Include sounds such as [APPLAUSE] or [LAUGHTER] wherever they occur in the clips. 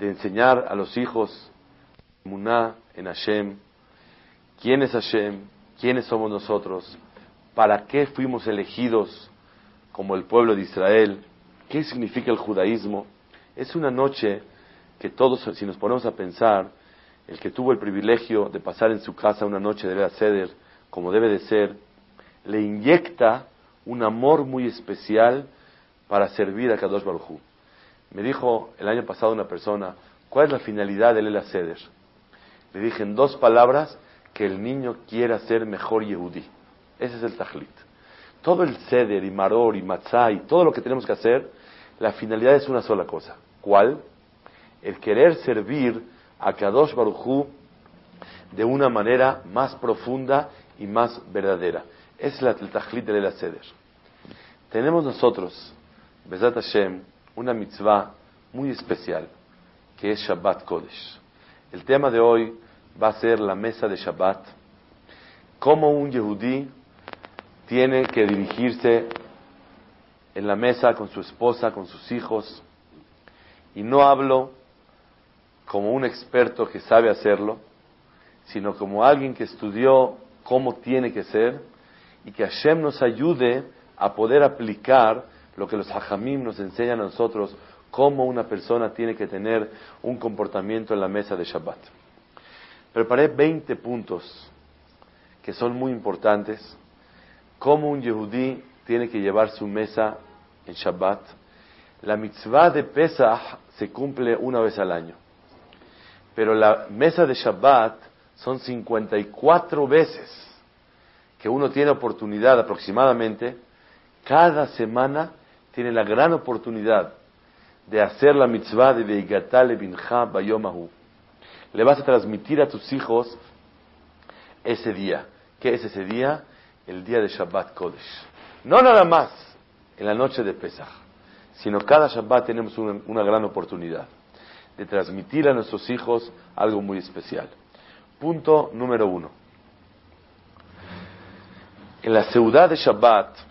de enseñar a los hijos Muná en Hashem, quién es Hashem, quiénes somos nosotros, para qué fuimos elegidos como el pueblo de Israel, qué significa el judaísmo. Es una noche que todos, si nos ponemos a pensar, el que tuvo el privilegio de pasar en su casa una noche de Ceder, como debe de ser, le inyecta un amor muy especial para servir a Kadosh Baruj. Me dijo el año pasado una persona, ¿cuál es la finalidad del Ela Seder? Le dije en dos palabras que el niño quiera ser mejor Yehudí. Ese es el tajlit. Todo el Seder y Maror y Matzah y todo lo que tenemos que hacer, la finalidad es una sola cosa. ¿Cuál? El querer servir a Kadosh Baruchú de una manera más profunda y más verdadera. Es el tajlit del Ela Seder. Tenemos nosotros, Bezat Hashem, una mitzvah muy especial, que es Shabbat Kodesh. El tema de hoy va a ser la mesa de Shabbat, cómo un yehudí tiene que dirigirse en la mesa con su esposa, con sus hijos, y no hablo como un experto que sabe hacerlo, sino como alguien que estudió cómo tiene que ser y que Hashem nos ayude a poder aplicar lo que los hajamim nos enseñan a nosotros, cómo una persona tiene que tener un comportamiento en la mesa de Shabbat. Preparé 20 puntos que son muy importantes, cómo un yehudí tiene que llevar su mesa en Shabbat. La mitzvah de Pesach se cumple una vez al año, pero la mesa de Shabbat son 54 veces que uno tiene oportunidad aproximadamente cada semana tiene la gran oportunidad de hacer la mitzvah de Veigatale Bincha Bayomahu. Le vas a transmitir a tus hijos ese día. ¿Qué es ese día? El día de Shabbat Kodesh. No nada más en la noche de Pesach, sino cada Shabbat tenemos una, una gran oportunidad de transmitir a nuestros hijos algo muy especial. Punto número uno. En la ciudad de Shabbat,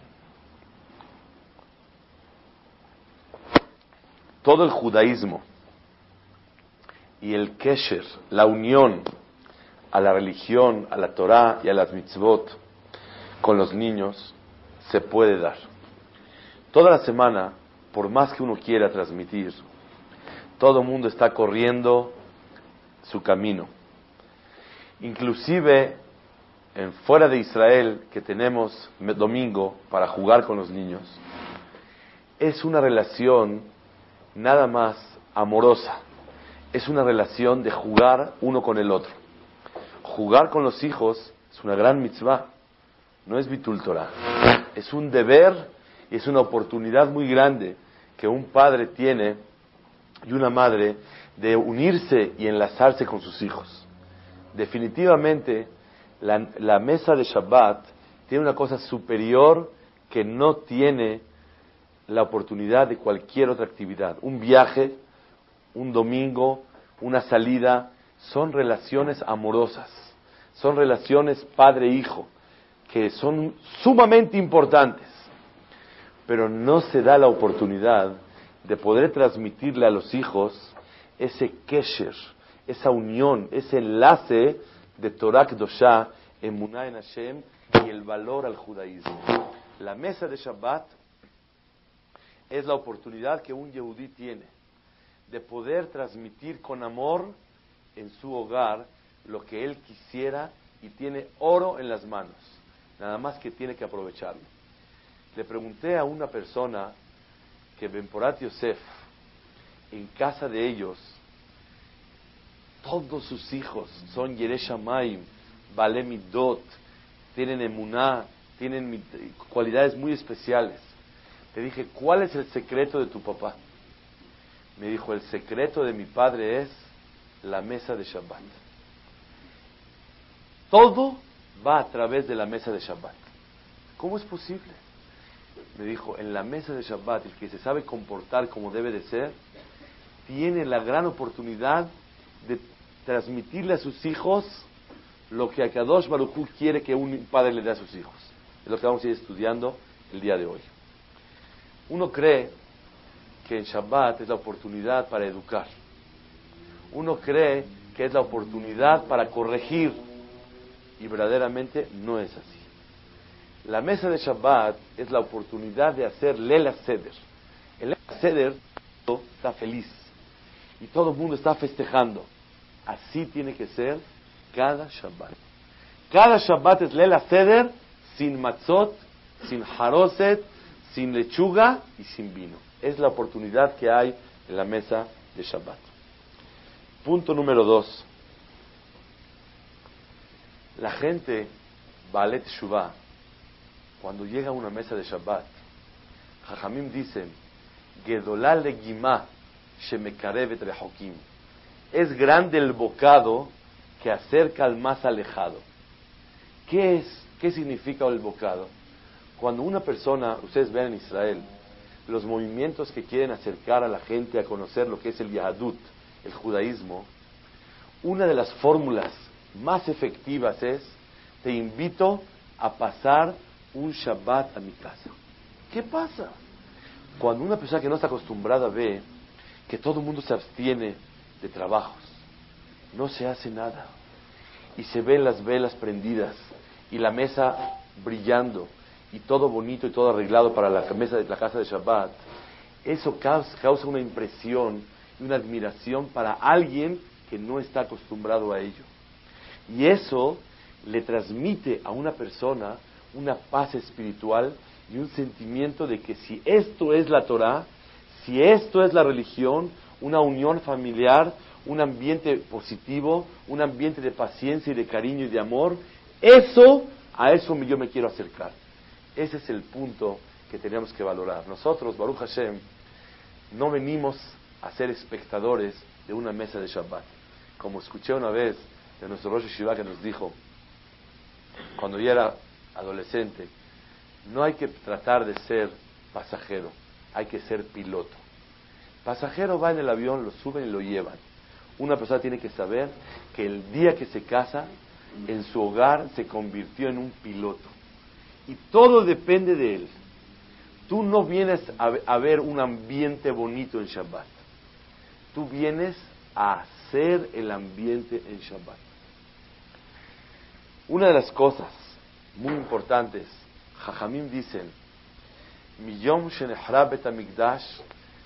todo el judaísmo y el kesher, la unión a la religión, a la Torah y a las mitzvot con los niños, se puede dar. Toda la semana, por más que uno quiera transmitir, todo el mundo está corriendo su camino. Inclusive en fuera de Israel, que tenemos domingo para jugar con los niños, es una relación nada más amorosa. Es una relación de jugar uno con el otro. Jugar con los hijos es una gran mitzvah, no es bitul Es un deber y es una oportunidad muy grande que un padre tiene y una madre de unirse y enlazarse con sus hijos. Definitivamente, la, la mesa de Shabbat tiene una cosa superior que no tiene la oportunidad de cualquier otra actividad. Un viaje, un domingo, una salida, son relaciones amorosas, son relaciones padre-hijo, que son sumamente importantes, pero no se da la oportunidad de poder transmitirle a los hijos ese kesher, esa unión, ese enlace de Torah Kedoshah, Emunah en Hashem y el valor al judaísmo. La mesa de Shabbat es la oportunidad que un yehudí tiene de poder transmitir con amor en su hogar lo que él quisiera y tiene oro en las manos, nada más que tiene que aprovecharlo. Le pregunté a una persona que Benporat Yosef, en casa de ellos, todos sus hijos son Yereshamayim, Balemidot, tienen emuná, tienen cualidades muy especiales. Le dije, ¿cuál es el secreto de tu papá? Me dijo, el secreto de mi padre es la mesa de Shabbat. Todo va a través de la mesa de Shabbat. ¿Cómo es posible? Me dijo, en la mesa de Shabbat, el que se sabe comportar como debe de ser, tiene la gran oportunidad de transmitirle a sus hijos lo que Akadosh Baruch Hu quiere que un padre le dé a sus hijos. Es lo que vamos a ir estudiando el día de hoy. Uno cree que en Shabbat es la oportunidad para educar. Uno cree que es la oportunidad para corregir. Y verdaderamente no es así. La mesa de Shabbat es la oportunidad de hacer Lela Seder. El Lela está feliz y todo el mundo está festejando. Así tiene que ser cada Shabbat. Cada Shabbat es Lela Seder sin matzot, sin haroset, sin lechuga y sin vino. Es la oportunidad que hay en la mesa de Shabbat. Punto número dos. La gente, Balet Shuvah, cuando llega a una mesa de Shabbat, Jajamim dicen, Gedolal le Gimah Shemekarevet Rehokim. Es grande el bocado que acerca al más alejado. ¿Qué es? ¿Qué significa el bocado? Cuando una persona, ustedes ven en Israel, los movimientos que quieren acercar a la gente a conocer lo que es el Yahadut, el judaísmo, una de las fórmulas más efectivas es, te invito a pasar un Shabbat a mi casa. ¿Qué pasa? Cuando una persona que no está acostumbrada ve que todo el mundo se abstiene de trabajos, no se hace nada, y se ven las velas prendidas, y la mesa brillando, y todo bonito y todo arreglado para la mesa de la casa de Shabbat, eso causa una impresión y una admiración para alguien que no está acostumbrado a ello. Y eso le transmite a una persona una paz espiritual y un sentimiento de que si esto es la Torah, si esto es la religión, una unión familiar, un ambiente positivo, un ambiente de paciencia y de cariño y de amor, eso, a eso yo me quiero acercar. Ese es el punto que tenemos que valorar. Nosotros, Baruch Hashem, no venimos a ser espectadores de una mesa de Shabbat. Como escuché una vez de nuestro Rosh Shiva que nos dijo, cuando yo era adolescente, no hay que tratar de ser pasajero, hay que ser piloto. Pasajero va en el avión, lo suben y lo llevan. Una persona tiene que saber que el día que se casa, en su hogar se convirtió en un piloto. Y todo depende de él. Tú no vienes a, ver un ambiente bonito en Shabbat. Tú vienes a hacer el ambiente en Shabbat. Una de las cosas muy importantes, Jajamim dicen, Miyom Betamikdash,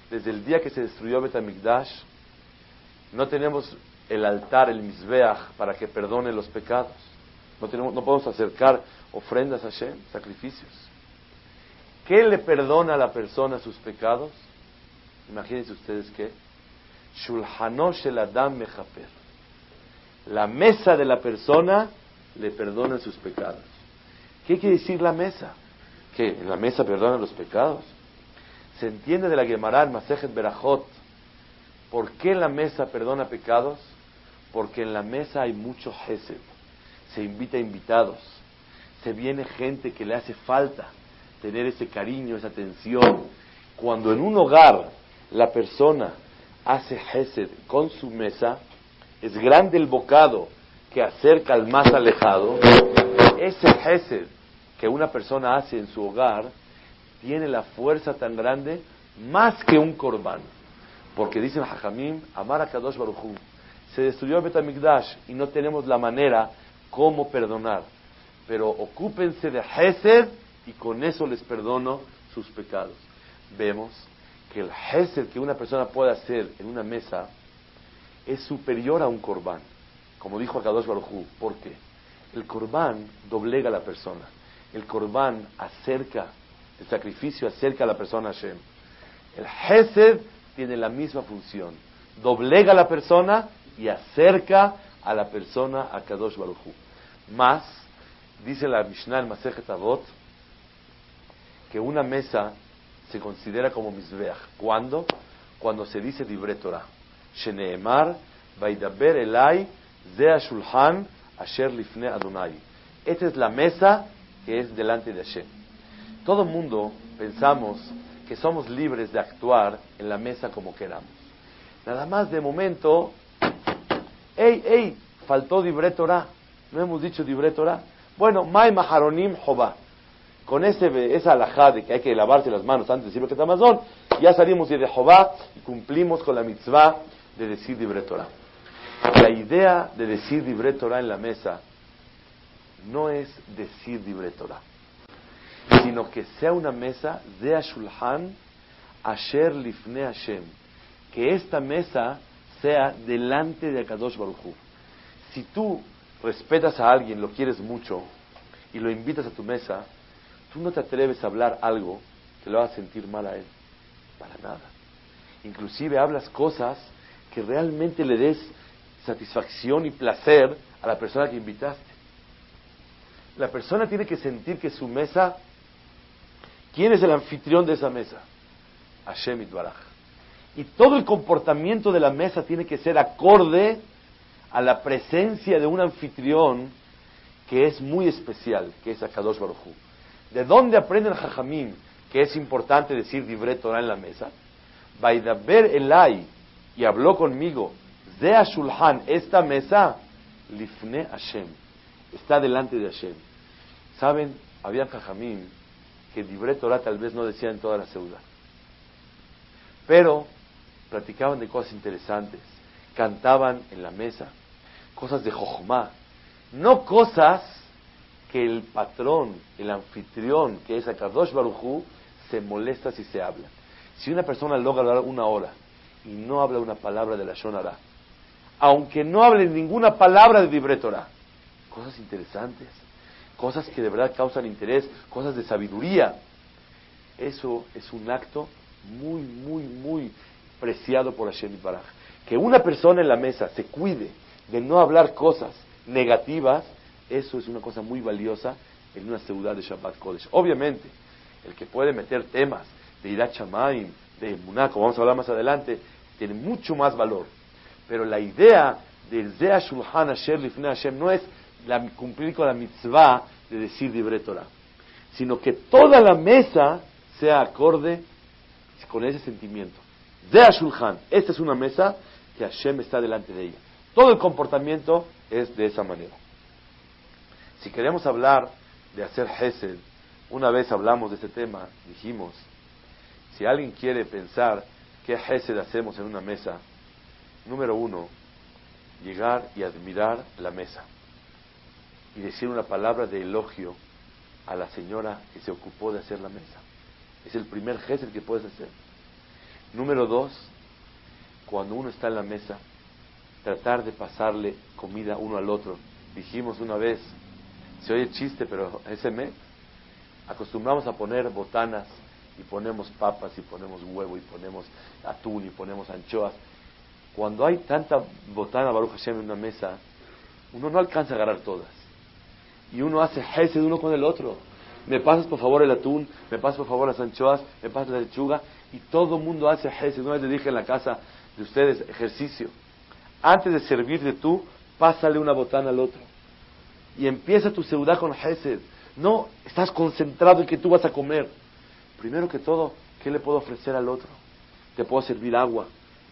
desde el día que se destruyó Betamikdash, no tenemos el altar, el Mizbeach, para que perdone los pecados. No, podemos acercar ofrendas a Hashem, sacrificios. ¿Qué le perdona a la persona sus pecados? Imagínense ustedes que el Adam Mechaper. La mesa de la persona le perdona sus pecados. ¿Qué quiere decir la mesa? Que en la mesa perdona los pecados. Se entiende de la Gemara Masejet Berajot. ¿Por qué la mesa perdona pecados? Porque en la mesa hay mucho Hesed. Se invita a invitados. Se viene gente que le hace falta tener ese cariño, esa atención. Cuando en un hogar la persona hace Hesed con su mesa, es grande el bocado que acerca al más alejado. Ese Hesed que una persona hace en su hogar tiene la fuerza tan grande más que un corbán. Porque dicen Hajamim, Amar a Kadosh Baruchu, se destruyó el Betamigdash y no tenemos la manera cómo perdonar. Pero ocúpense de Hesed y con eso les perdono sus pecados. Vemos que el Hesed que una persona puede hacer en una mesa es superior a un corbán. Como dijo Kadosh Baruchu. ¿Por qué? El corbán doblega a la persona el corbán acerca, el sacrificio acerca a la persona a Hashem. El Hesed tiene la misma función. Doblega a la persona y acerca a la persona a Kadosh Baruch Más, dice la Mishnah en Masejet Avot, que una mesa se considera como Mizbeach. ¿Cuándo? cuando se dice Dibre Torah. Sheneemar, Vaidaber Elai, Zea Shulhan, Asher Lifne Adonai. Esta es la mesa que es delante de Hashem. Todo el mundo pensamos que somos libres de actuar en la mesa como queramos. Nada más de momento, ¡ey, ey! Faltó Dibre Torah. No hemos dicho Dibre Torah. Bueno, Mai Maharonim Jobá. Con ese, esa alajá de que hay que lavarse las manos antes de decir que Amazon, ya salimos de Jehová y cumplimos con la mitzvah de decir Dibre Torah. La idea de decir Dibre Torah en la mesa no es decir Dibre Torah, sino que sea una mesa de Ashulhan Asher Lifne Hashem. Que esta mesa sea delante de Akadosh Baruch Si tú respetas a alguien, lo quieres mucho y lo invitas a tu mesa, tú no te atreves a hablar algo que lo haga sentir mal a él. Para nada. Inclusive hablas cosas que realmente le des satisfacción y placer a la persona que invitaste. La persona tiene que sentir que su mesa, ¿quién es el anfitrión de esa mesa? Hashem Itbaraj. Y todo el comportamiento de la mesa tiene que ser acorde a la presencia de un anfitrión que es muy especial, que es Akadosh Baruj ¿De dónde aprende el Jajamim que es importante decir Dibre Torah en la mesa? Baidaber Elai, y habló conmigo, Zea Shulhan, esta mesa, Lifne Hashem, está delante de Hashem. ¿Saben? Había Jajamim que Dibre Torah tal vez no decían en toda la ciudad. Pero platicaban de cosas interesantes, cantaban en la mesa, cosas de Jochma, no cosas que el patrón, el anfitrión, que es Akadosh Barujú, se molesta si se habla. Si una persona logra hablar una hora y no habla una palabra de la Shonara, aunque no hable ninguna palabra de Torah, cosas interesantes, cosas que de verdad causan interés, cosas de sabiduría, eso es un acto muy, muy, muy preciado por Hashem Baraj. Que una persona en la mesa se cuide de no hablar cosas negativas, eso es una cosa muy valiosa en una ciudad de Shabbat Kodesh. Obviamente, el que puede meter temas de Irat Shamaim, de Munaco, vamos a hablar más adelante, tiene mucho más valor. Pero la idea del Zea Shulhan Asher Lifnei Hashem no es la, cumplir con la mitzvah de decir Dibre Torah, sino que toda la mesa sea acorde con ese sentimiento. Zea Shulhan, esta es una mesa que Hashem está delante de ella. Todo el comportamiento es de esa manera. Si queremos hablar de hacer Hesed, una vez hablamos de este tema, dijimos, si alguien quiere pensar qué Hesed hacemos en una mesa, número uno, llegar y admirar la mesa y decir una palabra de elogio a la señora que se ocupó de hacer la mesa. Es el primer Hesed que puedes hacer. Número dos, cuando uno está en la mesa, tratar de pasarle comida uno al otro. Dijimos una vez, se oye chiste, pero ese mes acostumbramos a poner botanas y ponemos papas y ponemos huevo y ponemos atún y ponemos anchoas. Cuando hay tanta botana Baruch Hashem en una mesa, uno no alcanza a agarrar todas. Y uno hace de uno con el otro. Me pasas por favor el atún, me pasas por favor las anchoas, me pasas la lechuga. Y todo el mundo hace de Una vez le dije en la casa de ustedes, ejercicio antes de servirte tú, pásale una botana al otro. Y empieza tu ciudad con Hesed. No estás concentrado en que tú vas a comer. Primero que todo, ¿qué le puedo ofrecer al otro? Te puedo servir agua.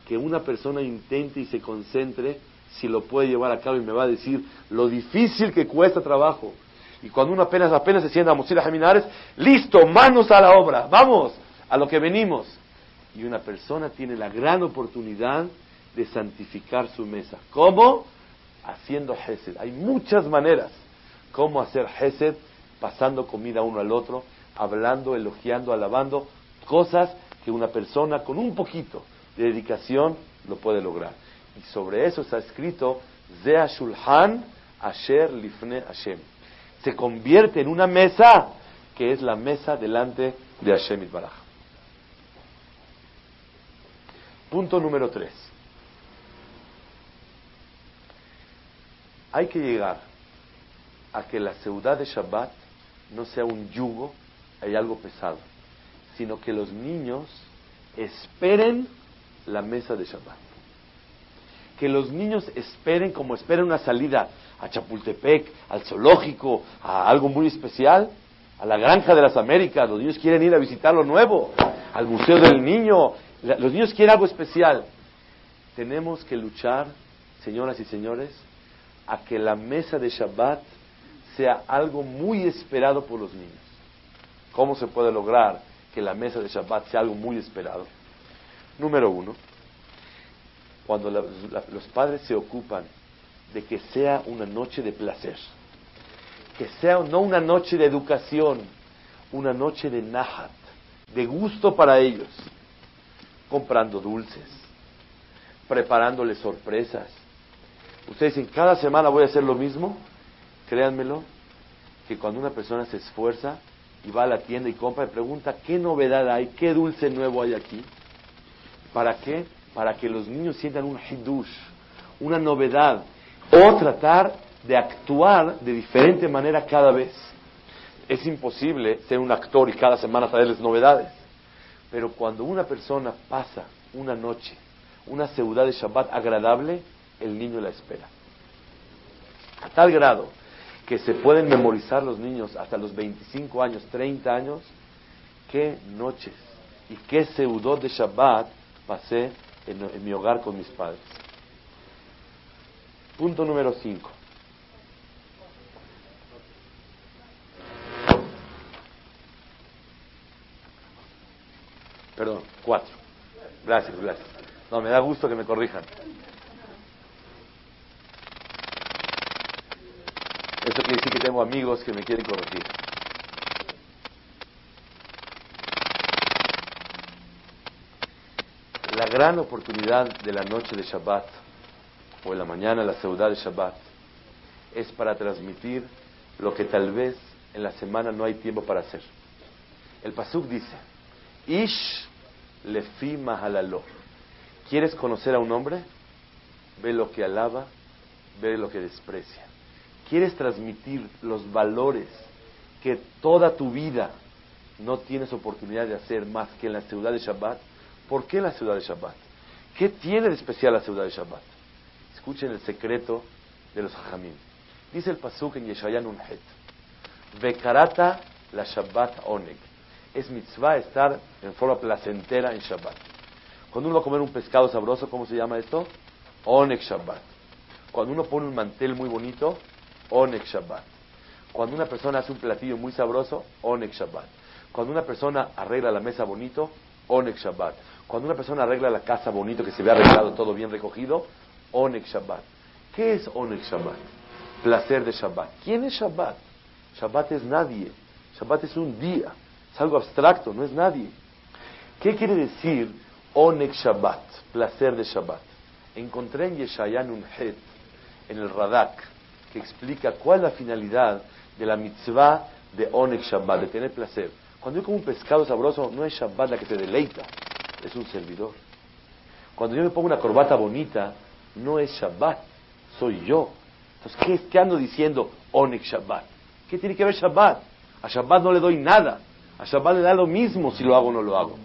Que una persona intente y se concentre si lo puede llevar a cabo y me va a decir lo difícil que cuesta trabajo. Y cuando uno apenas, apenas se sienta a ir a Jaminares, listo, manos a la obra, vamos, a lo que venimos. Y una persona tiene la gran oportunidad de santificar su mesa. ¿Cómo? Haciendo Hesed. Hay muchas maneras. ¿Cómo hacer Hesed? Pasando comida uno al otro, hablando, elogiando, alabando, cosas que una persona con un poquito de dedicación lo puede lograr. Y sobre eso está escrito Zea Shulhan Asher Lifne Hashem. Se convierte en una mesa que es la mesa delante de Hashem Itbaraj. Punto número tres. Hay que llegar a que la ciudad de Shabbat no sea un yugo, hay algo pesado, sino que los niños esperen la mesa de Shabbat. Que los niños esperen como esperan una salida a Chapultepec, al zoológico, a algo muy especial, a la Granja de las Américas. Los niños quieren ir a visitar lo nuevo, al Museo del Niño. Los niños quieren algo especial. Tenemos que luchar, señoras y señores, a que la mesa de Shabbat sea algo muy esperado por los niños. ¿Cómo se puede lograr que la mesa de Shabbat sea algo muy esperado? Número uno, cuando los padres se ocupan de que sea una noche de placer, que sea no una noche de educación, una noche de nahat, de gusto para ellos, comprando dulces, preparándoles sorpresas. Ustedes dicen, cada semana voy a hacer lo mismo, créanmelo, que cuando una persona se esfuerza y va a la tienda y compra y pregunta, ¿qué novedad hay? ¿Qué dulce nuevo hay aquí? ¿Para qué? Para que los niños sientan un hidush, una novedad, o tratar de actuar de diferente manera cada vez. Es imposible ser un actor y cada semana traerles novedades. Pero cuando una persona pasa una noche, una ciudad de Shabbat agradable, el niño la espera. A tal grado que se pueden memorizar los niños hasta los 25 años, 30 años, qué noches y qué seudot de Shabbat pasé en, mi hogar con mis padres. Punto número 5. Perdón, 4. Gracias, gracias. No, me da gusto que me corrijan. Esto quiere decir que tengo amigos que me quieren corregir. La gran oportunidad de la noche de Shabbat o en la mañana la ciudad de Shabbat es para transmitir lo que tal vez en la semana no hay tiempo para hacer. El Pasuk dice, Ish lefi mahalalo. ¿Quieres conocer a un hombre? Ve lo que alaba, ve lo que desprecia quieres transmitir los valores que toda tu vida no tienes oportunidad de hacer más que en la ciudad de Shabbat, ¿por qué la ciudad de Shabbat? ¿Qué tiene de especial la ciudad de Shabbat? Escuchen el secreto de los hajamim. Dice el pasuk en Yeshayan Unhet, Bekarata la Shabbat oneg. Es mitzvah estar en forma placentera en Shabbat. Cuando uno va a comer un pescado sabroso, ¿cómo se llama esto? Oneg Shabbat. Cuando uno pone un mantel muy bonito, Onek Shabbat. Cuando una persona hace un platillo muy sabroso, Onek Shabbat. Cuando una persona arregla la mesa bonito, Onek Shabbat. Cuando una persona arregla la casa bonito, que se ve arreglado todo bien recogido, Onek Shabbat. ¿Qué es Onek Shabbat? Placer de Shabbat. ¿Quién es Shabbat? Shabbat es nadie. Shabbat es un día. Es algo abstracto, no es nadie. ¿Qué quiere decir Onek Shabbat? Placer de Shabbat. Encontré en Yeshayan un het, en el Radak, que explica cuál es la finalidad de la mitzvah de Onek Shabbat, de tener placer. Cuando yo como un pescado sabroso, no es Shabbat la que te deleita, es un servidor. Cuando yo me pongo una corbata bonita, no es Shabbat, soy yo. Entonces, ¿qué, ando diciendo Onek Shabbat? ¿Qué tiene que ver Shabbat? A Shabbat no le doy nada. A Shabbat le da lo mismo si lo hago o no lo hago.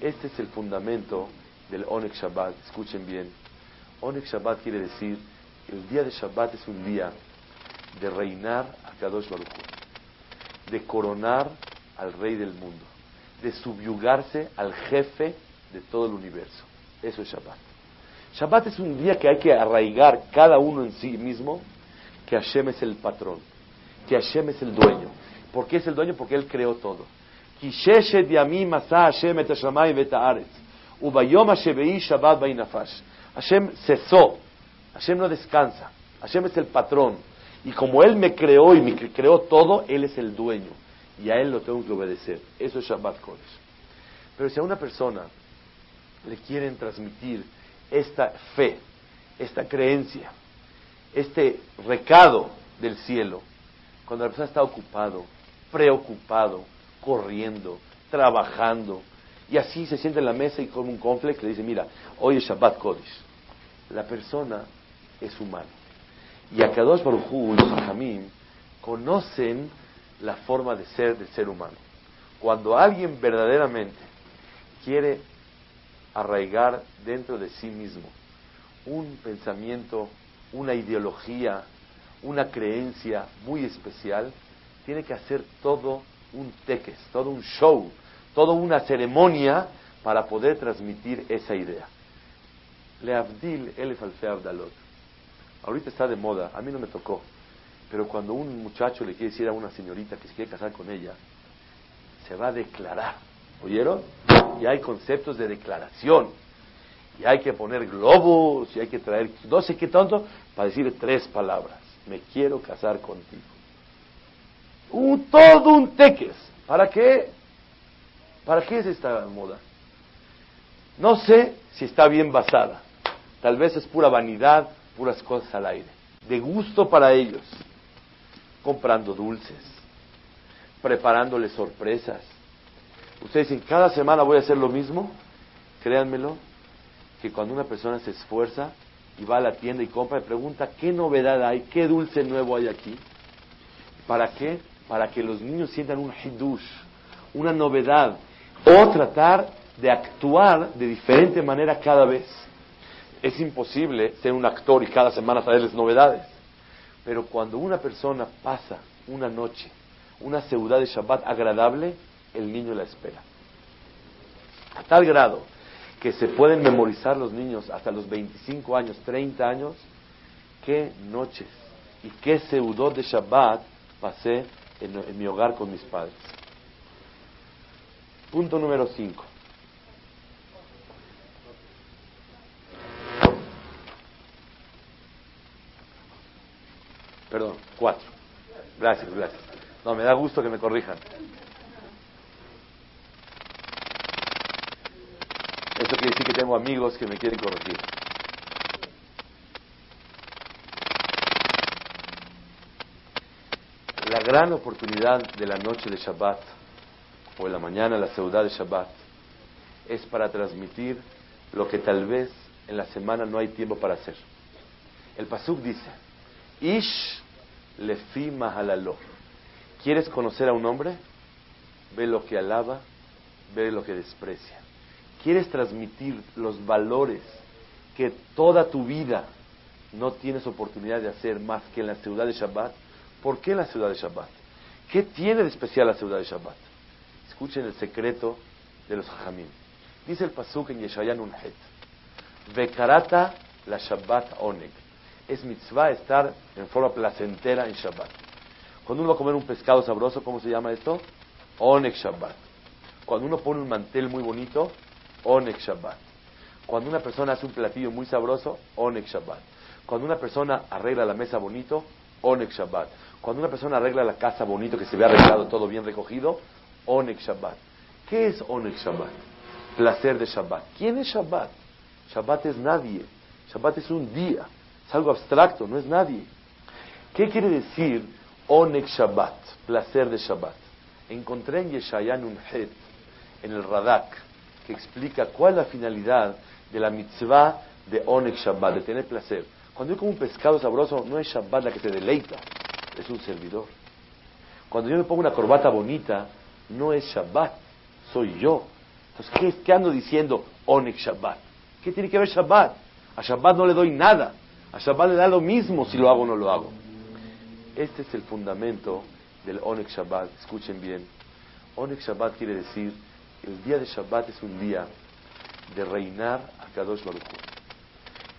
Este es el fundamento del Onek Shabbat. Escuchen bien. Onek Shabbat quiere decir el día de Shabbat es un día de reinar a Kadosh Baruch de coronar al rey del mundo, de subyugarse al jefe de todo el universo. Eso es Shabbat. Shabbat es un día que hay que arraigar cada uno en sí mismo que Hashem es el patrón, que Hashem es el dueño. ¿Por qué es el dueño? Porque Él creó todo. Hashem cesó Hashem no descansa. Hashem es el patrón. Y como Él me creó y me creó todo, Él es el dueño. Y a Él lo tengo que obedecer. Eso es Shabbat Kodesh. Pero si a una persona le quieren transmitir esta fe, esta creencia, este recado del cielo, cuando la persona está ocupado, preocupado, corriendo, trabajando, y así se siente en la mesa y come un complex, le dice, mira, hoy es Shabbat Kodesh. La persona es humano. Y a Kadosh y los Hamim conocen la forma de ser del ser humano. Cuando alguien verdaderamente quiere arraigar dentro de sí mismo un pensamiento, una ideología, una creencia muy especial, tiene que hacer todo un teques, todo un show, toda una ceremonia para poder transmitir esa idea. Le Abdil Elef Alfe Abdalot. Ahorita está de moda, a mí no me tocó, pero cuando un muchacho le quiere decir a una señorita que se quiere casar con ella, se va a declarar. ¿Oyeron? Y hay conceptos de declaración. Y hay que poner globos, y hay que traer no sé qué tanto para decir tres palabras. Me quiero casar contigo. Un, todo un teques. ¿Para qué? ¿Para qué es esta moda? No sé si está bien basada. Tal vez es pura vanidad, puras cosas al aire. De gusto para ellos. Comprando dulces, preparándoles sorpresas. Ustedes dicen, cada semana voy a hacer lo mismo. Créanmelo, que cuando una persona se esfuerza y va a la tienda y compra y pregunta, ¿qué novedad hay? ¿Qué dulce nuevo hay aquí? ¿Para qué? Para que los niños sientan un hidush, una novedad, o tratar de actuar de diferente manera cada vez. Es imposible ser un actor y cada semana traerles novedades. Pero cuando una persona pasa una noche, una ciudad de Shabbat agradable, el niño la espera. A tal grado que se pueden memorizar los niños hasta los 25 años, 30 años, qué noches y qué seudot de Shabbat pasé en, en mi hogar con mis padres. Punto número 5. Perdón, cuatro. Gracias, gracias. No, me da gusto que me corrijan. Esto quiere decir que tengo amigos que me quieren corregir. La gran oportunidad de la noche de Shabbat, o de la mañana, la ciudad de Shabbat, es para transmitir lo que tal vez en la semana no hay tiempo para hacer. El Pasuk dice, Ish lefi mahalalo. ¿Quieres conocer a un hombre? Ve lo que alaba, ve lo que desprecia. ¿Quieres transmitir los valores que toda tu vida no tienes oportunidad de hacer más que en la ciudad de Shabbat? ¿Por qué en la ciudad de Shabbat? ¿Qué tiene de especial la ciudad de Shabbat? Escuchen el secreto de los Jajamim. Dice el Pasuk en Yeshayan Unhet. Vekarata la Shabbat Oneg es mitzvah estar en forma placentera en Shabbat. Cuando uno va a comer un pescado sabroso, ¿cómo se llama esto? Onek Shabbat. Cuando uno pone un mantel muy bonito, Onek Shabbat. Cuando una persona hace un platillo muy sabroso, Onek Shabbat. Cuando una persona arregla la mesa bonito, Onek Shabbat. Cuando una persona arregla la casa bonito, que se ve arreglado todo bien recogido, Onek Shabbat. ¿Qué es Onek Shabbat? Placer de Shabbat. ¿Quién es Shabbat? Shabbat es nadie. Shabbat es un día. Es algo abstracto, no es nadie. ¿Qué quiere decir Onek Shabbat, placer de Shabbat? Encontré en Yeshayan un het, en el Radak, que explica cuál es la finalidad de la mitzvah de Onek Shabbat, de tener placer. Cuando yo como un pescado sabroso, no es Shabbat la que te deleita, es un servidor. Cuando yo me pongo una corbata bonita, no es Shabbat, soy yo. Entonces, ¿qué, qué ando diciendo Onek Shabbat? ¿Qué tiene que ver Shabbat? A Shabbat no le doy nada. A Shabbat le da lo mismo si lo hago o no lo hago. Este es el fundamento del Onek Shabbat. Escuchen bien. Onek Shabbat quiere decir, el día de Shabbat es un día de reinar a Kadosh Baruch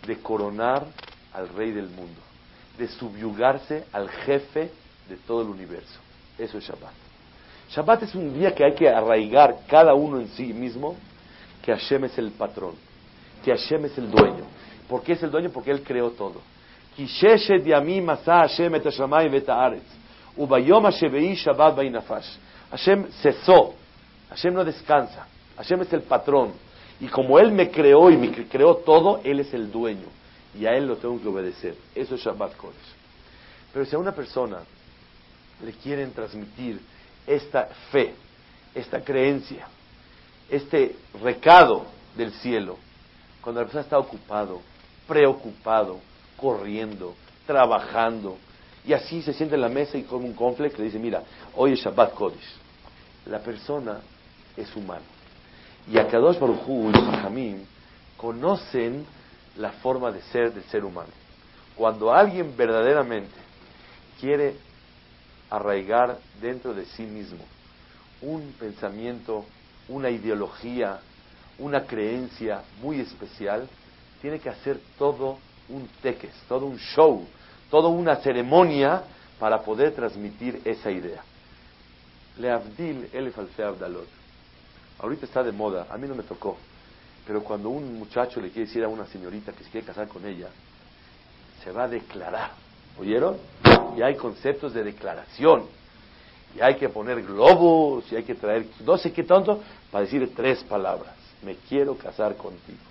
de coronar al rey del mundo, de subyugarse al jefe de todo el universo. Eso es Shabbat. Shabbat es un día que hay que arraigar cada uno en sí mismo que Hashem es el patrón, que Hashem es el dueño. ¿Por qué es el dueño? Porque Él creó todo. Hashem cesó. Hashem no descansa. Hashem es el patrón. Y como Él me creó y me creó todo, Él es el dueño. Y a Él lo tengo que obedecer. Eso es Shabbat Kodesh. Pero si a una persona le quieren transmitir esta fe, esta creencia, este recado del cielo, cuando la persona está ocupado, preocupado, corriendo, trabajando, y así se siente en la mesa y come un conflicto le dice, mira, hoy es Shabbat Kodesh. La persona es humana. Y a Kadosh Baruj Hu y Jamín conocen la forma de ser del ser humano. Cuando alguien verdaderamente quiere arraigar dentro de sí mismo un pensamiento, una ideología, una creencia muy especial, tiene que hacer todo un teques, todo un show, toda una ceremonia para poder transmitir esa idea. Le Abdil Alfe Abdalot. Ahorita está de moda, a mí no me tocó, pero cuando un muchacho le quiere decir a una señorita que se quiere casar con ella, se va a declarar. ¿Oyeron? Y hay conceptos de declaración. Y hay que poner globos, y hay que traer no sé qué tanto, para decir tres palabras. Me quiero casar contigo.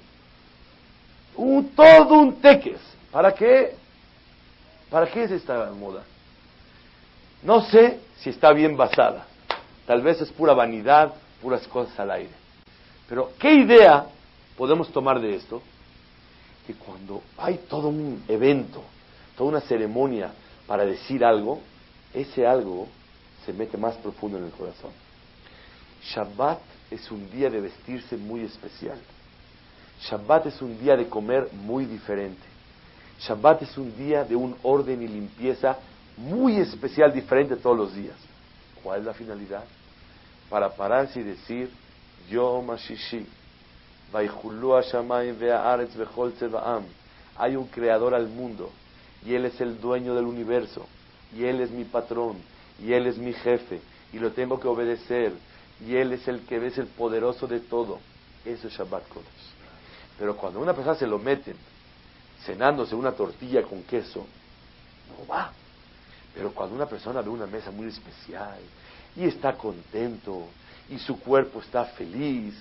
Un, todo un teques. ¿Para qué? ¿Para qué es esta moda? No sé si está bien basada. Tal vez es pura vanidad, puras cosas al aire. Pero, ¿qué idea podemos tomar de esto? Que cuando hay todo un evento, toda una ceremonia para decir algo, ese algo se mete más profundo en el corazón. Shabbat es un día de vestirse muy especial. Shabbat es un día de comer muy diferente. Shabbat es un día de un orden y limpieza muy especial, diferente todos los días. ¿Cuál es la finalidad? Para pararse y decir, Yo Mashishi, hay un creador al mundo, y Él es el dueño del universo, y Él es mi patrón, y Él es mi jefe, y lo tengo que obedecer, y Él es el que es el poderoso de todo. Eso es Shabbat Kodesh. Pero cuando una persona se lo meten cenándose una tortilla con queso, no va. Pero cuando una persona ve una mesa muy especial y está contento y su cuerpo está feliz,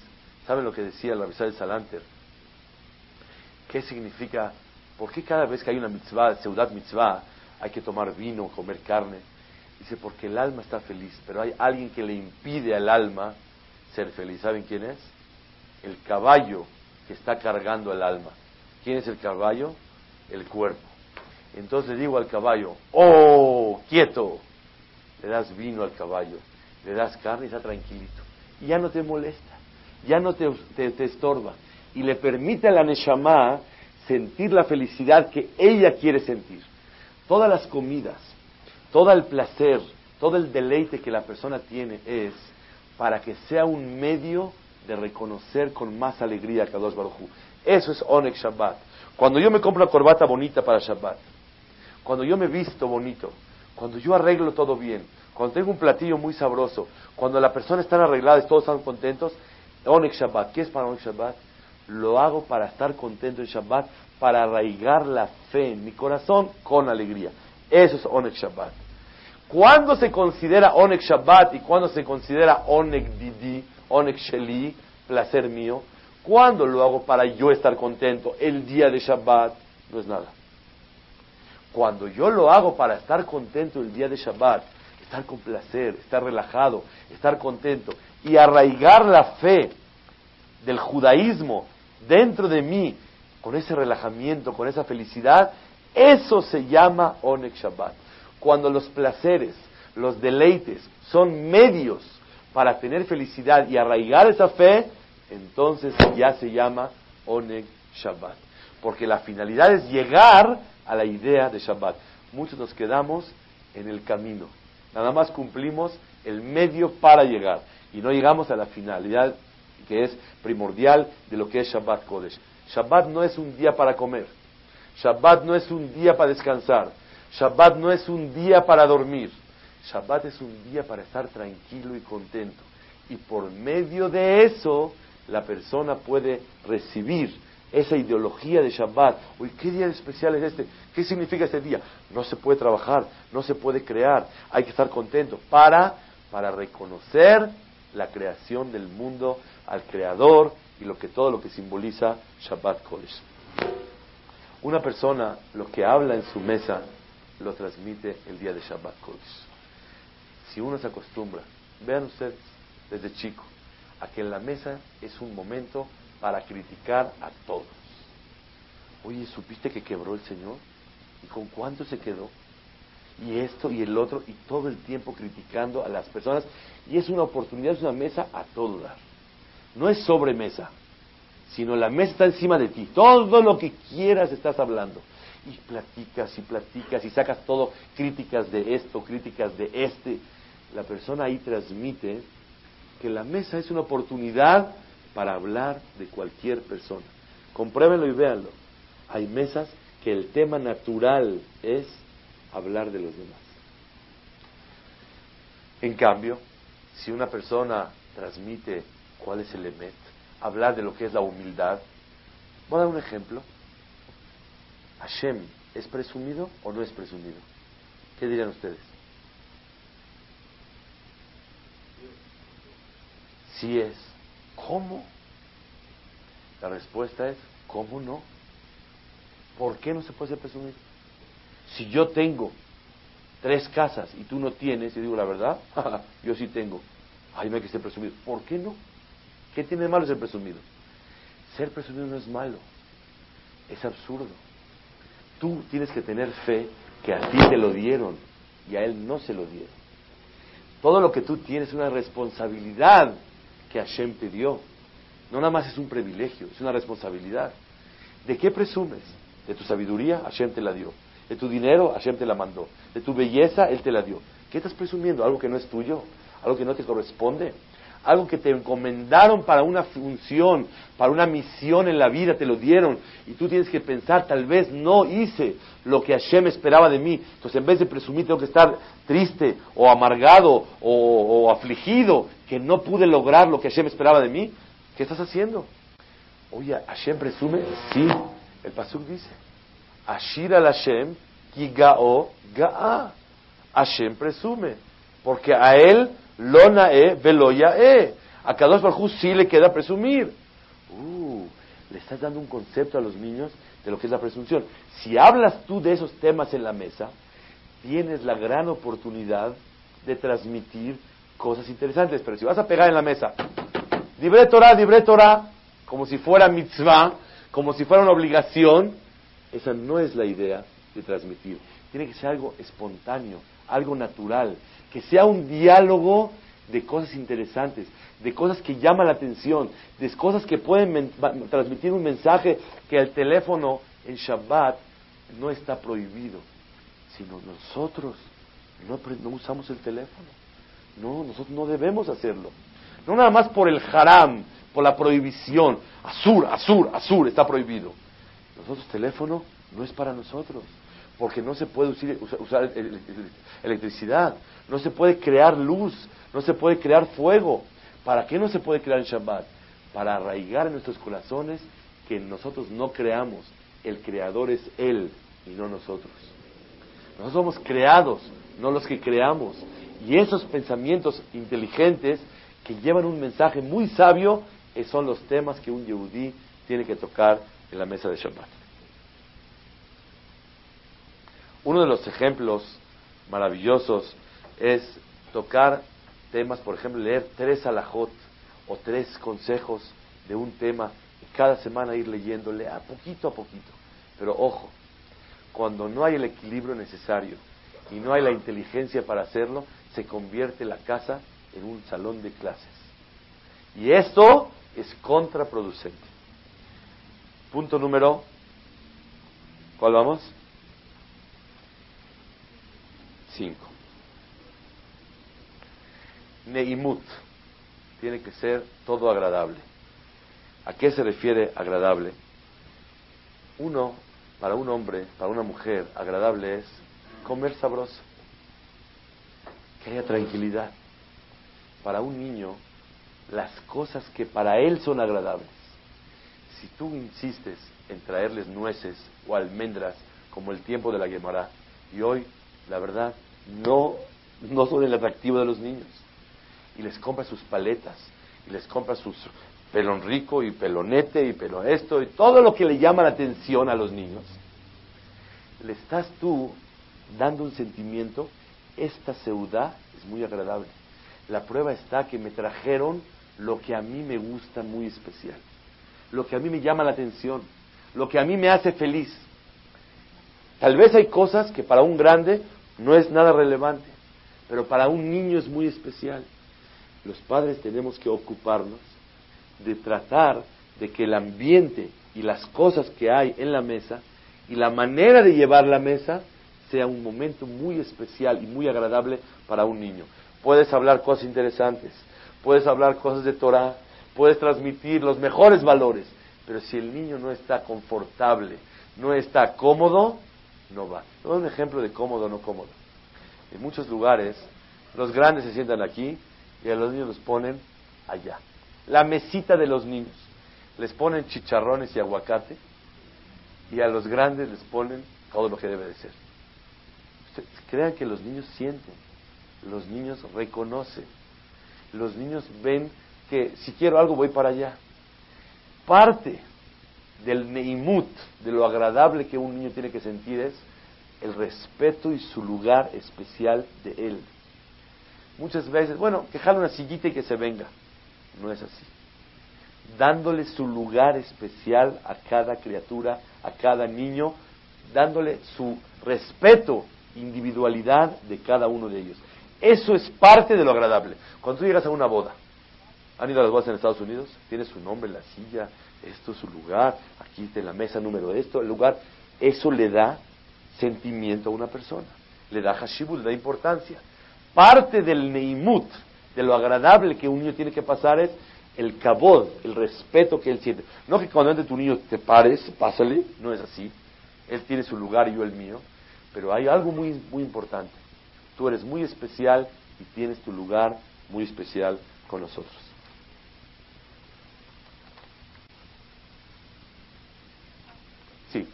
¿saben lo que decía la de Salanter? ¿Qué significa? ¿Por qué cada vez que hay una mitzvah, ciudad mitzvah, hay que tomar vino, comer carne? Dice, porque el alma está feliz, pero hay alguien que le impide al alma ser feliz. ¿Saben quién es? El caballo que está cargando el alma. ¿Quién es el caballo? El cuerpo. Entonces digo al caballo, oh, quieto. Le das vino al caballo, le das carne y está tranquilito. Y ya no te molesta, ya no te, te, estorba. Y le permite a la Neshama sentir la felicidad que ella quiere sentir. Todas las comidas, todo el placer, todo el deleite que la persona tiene es para que sea un medio de reconocer con más alegría a Kadosh Baruj Eso es Onek Shabbat. Cuando yo me compro una corbata bonita para Shabbat, cuando yo me visto bonito, cuando yo arreglo todo bien, cuando tengo un platillo muy sabroso, cuando la persona está arreglada y todos están contentos, Onek Shabbat. ¿Qué es para Onek Shabbat? Lo hago para estar contento en Shabbat, para arraigar la fe en mi corazón con alegría. Eso es Onek Shabbat. ¿Cuándo se considera Onek Shabbat y cuándo se considera Onek Didi, Onek Sheli, placer mío? ¿Cuándo lo hago para yo estar contento? El día de Shabbat no es nada. Cuando yo lo hago para estar contento el día de Shabbat, estar con placer, estar relajado, estar contento y arraigar la fe del judaísmo dentro de mí con ese relajamiento, con esa felicidad, eso se llama Onek Shabbat. Cuando los placeres, los deleites son medios para tener felicidad y arraigar esa fe, entonces ya se llama Oneg Shabbat. Porque la finalidad es llegar a la idea de Shabbat. Muchos nos quedamos en el camino. Nada más cumplimos el medio para llegar. Y no llegamos a la finalidad que es primordial de lo que es Shabbat Kodesh. Shabbat no es un día para comer. Shabbat no es un día para descansar. Shabbat no es un día para dormir. Shabbat es un día para estar tranquilo y contento. Y por medio de eso la persona puede recibir esa ideología de Shabbat. Uy, ¿qué día especial es este? ¿Qué significa este día? No se puede trabajar, no se puede crear, hay que estar contento para, para reconocer la creación del mundo al Creador y lo que todo lo que simboliza Shabbat Kodesh. Una persona lo que habla en su mesa lo transmite el día de Shabbat Kodesh. Si uno se acostumbra, vean ustedes desde chico, a que en la mesa es un momento para criticar a todos. Oye, ¿supiste que quebró el Señor? ¿Y con cuánto se quedó? Y esto y el otro, y todo el tiempo criticando a las personas. Y es una oportunidad, es una mesa a todo dar. no es sobremesa, sino la mesa está encima de ti. Todo lo que quieras estás hablando. Y platicas y platicas y sacas todo, críticas de esto, críticas de este. La persona ahí transmite que la mesa es una oportunidad para hablar de cualquier persona. Compruébenlo y véanlo. Hay mesas que el tema natural es hablar de los demás. En cambio, si una persona transmite cuál es el emet, hablar de lo que es la humildad, voy a dar un ejemplo. Hashem, ¿es presumido o no es presumido? ¿Qué dirían ustedes? Sí es. ¿Cómo? La respuesta es, ¿cómo no? ¿Por qué no se puede ser presumido? Si yo tengo tres casas y tú no tienes, y digo la verdad, [LAUGHS] yo sí tengo. Ay, me hay que ser presumido. ¿Por qué no? ¿Qué tiene de malo ser presumido? Ser presumido no es malo, es absurdo. Tú tienes que tener fe que a ti te lo dieron y a él no se lo dieron. Todo lo que tú tienes es una responsabilidad que Hashem te dio. No nada más es un privilegio, es una responsabilidad. ¿De qué presumes? De tu sabiduría, Hashem te la dio. De tu dinero, Hashem te la mandó. De tu belleza, Él te la dio. ¿Qué estás presumiendo? ¿Algo que no es tuyo? ¿Algo que no te corresponde? Algo que te encomendaron para una función, para una misión en la vida, te lo dieron. Y tú tienes que pensar, tal vez no hice lo que Hashem esperaba de mí. Entonces, en vez de presumir, tengo que estar triste o amargado o, afligido, que no pude lograr lo que Hashem esperaba de mí. ¿Qué estás haciendo? Oye, ¿Hashem presume? Sí, el Pasuk dice. Ashir al Hashem, Kigao Ga'a. Hashem presume, porque a él Lonae Veloyae. A Kadosh Baruj sí le queda presumir. Uh, le estás dando un concepto a los niños de lo que es la presunción. Si hablas tú de esos temas en la mesa, tienes la gran oportunidad de transmitir cosas interesantes. Pero si vas a pegar en la mesa, libre Torah, libre como si fuera mitzvah, como si fuera una obligación, esa no es la idea de transmitir. Tiene que ser algo espontáneo, algo natural, que sea un diálogo de cosas interesantes, de cosas que llaman la atención, de cosas que pueden transmitir un mensaje que el teléfono en Shabbat no está prohibido, sino nosotros no, usamos el teléfono. No, nosotros no debemos hacerlo. No nada más por el haram, por la prohibición. Azur, azur, azur, está prohibido. Nosotros teléfono no es para nosotros, porque no se puede usar electricidad, no se puede crear luz, no se puede crear fuego. ¿Para qué no se puede crear en Shabbat? Para arraigar en nuestros corazones que nosotros no creamos, el creador es Él y no nosotros. Nosotros somos creados, no los que creamos. Y esos pensamientos inteligentes que llevan un mensaje muy sabio eh, son los temas que un yehudí tiene que tocar en la mesa de Shabbat. Uno de los ejemplos maravillosos es tocar temas, por ejemplo, leer tres alajot o tres consejos de un tema y cada semana ir leyéndole a poquito a poquito. Pero ojo, cuando no hay el equilibrio necesario y no hay la inteligencia para hacerlo, se convierte la casa en un salón de clases. Y esto es contraproducente. Punto número, ¿cuál vamos? Cinco. Neimut. Tiene que ser todo agradable. ¿A qué se refiere agradable? Uno, para un hombre, para una mujer, agradable es comer sabroso. Que haya tranquilidad. Para un niño, las cosas que para él son agradables. Si tú insistes en traerles nueces o almendras como el tiempo de la Gemara, y hoy, la verdad, no, no son el atractivo de los niños. Y les compra sus paletas, y les compra sus pelón rico y pelonete y pelo esto, y todo lo que le llama la atención a los niños. Le estás tú dando un sentimiento, esta ciudad es muy agradable. La prueba está que me trajeron lo que a mí me gusta muy especial, lo que a mí me llama la atención, lo que a mí me hace feliz. Tal vez hay cosas que para un grande no es nada relevante, pero para un niño es muy especial. Los padres tenemos que ocuparnos de tratar de que el ambiente y las cosas que hay en la mesa y la manera de llevar la mesa sea un momento muy especial y muy agradable para un niño. Puedes hablar cosas interesantes, puedes hablar cosas de Torah, puedes transmitir los mejores valores, pero si el niño no está confortable, no está cómodo, no va. Te un ejemplo de cómodo o no cómodo. En muchos lugares, los grandes se sientan aquí y a los niños los ponen allá. La mesita de los niños. Les ponen chicharrones y aguacate y a los grandes les ponen todo lo que debe de ser. crean que los niños sienten, los niños reconocen, los niños ven que si quiero algo voy para allá. Parte del neimut, de lo agradable que un niño tiene que sentir es el respeto y su lugar especial de él. Muchas veces, bueno, que jale una sillita y que se venga. No es así. Dándole su lugar especial a cada criatura, a cada niño, dándole su respeto, individualidad de cada uno de ellos. Eso es parte de lo agradable. Cuando tú llegas a una boda, ¿han ido a las bodas en Estados Unidos? Tiene su nombre, la silla, esto es su lugar, aquí está la mesa número esto, el lugar. Eso le da sentimiento a una persona, le da hashibut, le da importancia. Parte del neimut, de lo agradable que un niño tiene que pasar es el cabod, el respeto que él siente. No que cuando entre tu niño te pares, pásale, no es así. Él tiene su lugar y yo el mío. Pero hay algo muy, muy importante. Tú eres muy especial y tienes tu lugar muy especial con nosotros. Sí.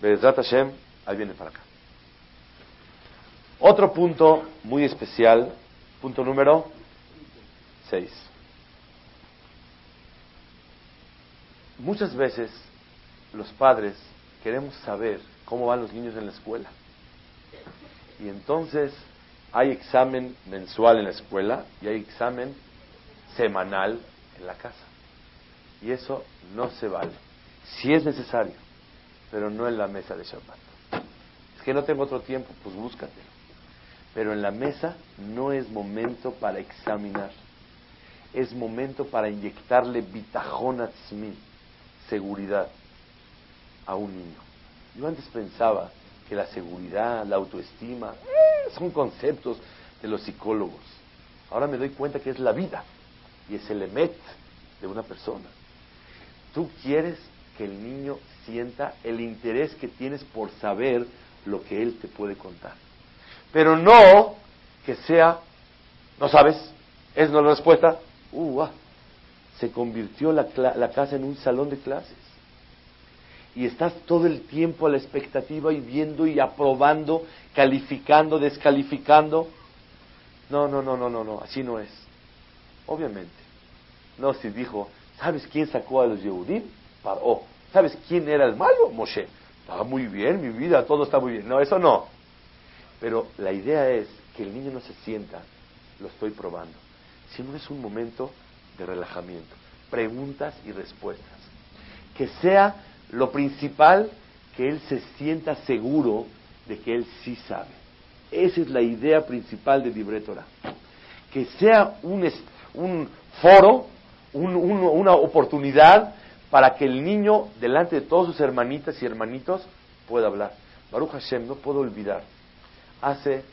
Bezrat Hashem, ahí viene para acá. Otro punto muy especial, punto número 6. Muchas veces los padres queremos saber cómo van los niños en la escuela. Y entonces hay examen mensual en la escuela y hay examen semanal en la casa. Y eso no se vale. Si es necesario, pero no en la mesa de Shabbat. Es que no tengo otro tiempo, pues búscate. Pero en la mesa no es momento para examinar, es momento para inyectarle bitajón seguridad, a un niño. Yo antes pensaba que la seguridad, la autoestima, eh, son conceptos de los psicólogos. Ahora me doy cuenta que es la vida y es el emet de una persona. Tú quieres que el niño sienta el interés que tienes por saber lo que él te puede contar pero no que sea, no sabes, es no la respuesta, uh, se convirtió la, la casa en un salón de clases. Y estás todo el tiempo a la expectativa y viendo y aprobando, calificando, descalificando. No, no, no, no, no, no, así no es. Obviamente. No, si dijo, ¿sabes quién sacó a los Yehudim? Paró. ¿Sabes quién era el malo? Moshe. Estaba muy bien, mi vida, todo está muy bien. No, eso no. Pero la idea es que el niño no se sienta, lo estoy probando, sino es un momento de relajamiento, preguntas y respuestas. Que sea lo principal que él se sienta seguro de que él sí sabe. Esa es la idea principal de Libre Que sea un foro, una oportunidad para que el niño, delante de todos sus hermanitas y hermanitos, pueda hablar. Baruch Hashem, no puedo olvidar Hace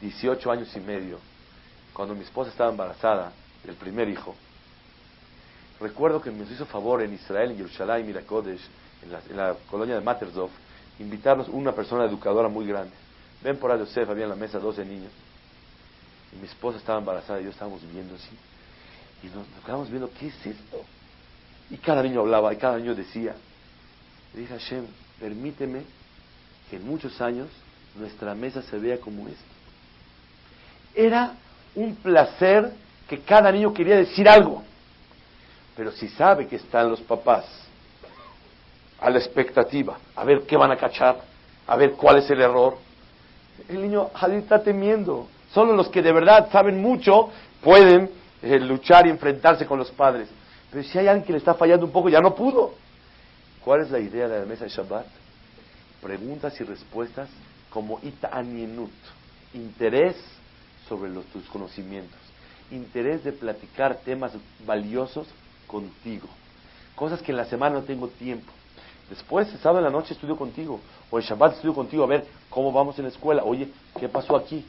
18 años y medio, cuando mi esposa estaba embarazada del primer hijo, recuerdo que me hizo favor en Israel, en Mirakodesh, en la, en la colonia de Matersdorf, invitarnos una persona educadora muy grande. Ven por Yosef, había en la mesa 12 niños. Y mi esposa estaba embarazada y yo estábamos viendo así. Y nos, quedamos viendo, ¿qué es esto? Y cada niño hablaba y cada niño decía. Le dije Hashem, permíteme que en muchos años nuestra mesa se vea como esto. Era un placer que cada niño quería decir algo, pero si sabe que están los papás a la expectativa, a ver qué van a cachar, a ver cuál es el error, el niño está temiendo. Solo los que de verdad saben mucho pueden luchar y enfrentarse con los padres. Pero si hay alguien que le está fallando un poco, ya no pudo. ¿Cuál es la idea de la mesa de Shabbat? preguntas y respuestas como itanienut, interés sobre los, tus conocimientos, interés de platicar temas valiosos contigo, cosas que en la semana no tengo tiempo. Después, el sábado en la noche estudio contigo, o el Shabbat estudio contigo a ver cómo vamos en la escuela, oye, ¿qué pasó aquí?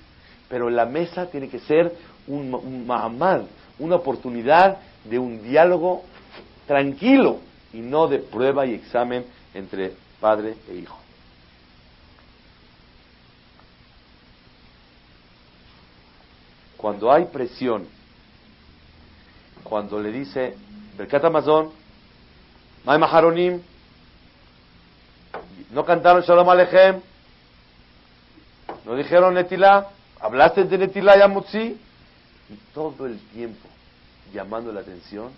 Pero la mesa tiene que ser un, un una oportunidad de un diálogo tranquilo y no de prueba y examen entre padre e hijo. Cuando hay presión, cuando le dice, Berkat Amazon, May Maharonim, no cantaron Shalom Alechem, no dijeron Netilá, hablaste de Netilá y y todo el tiempo llamando la atención,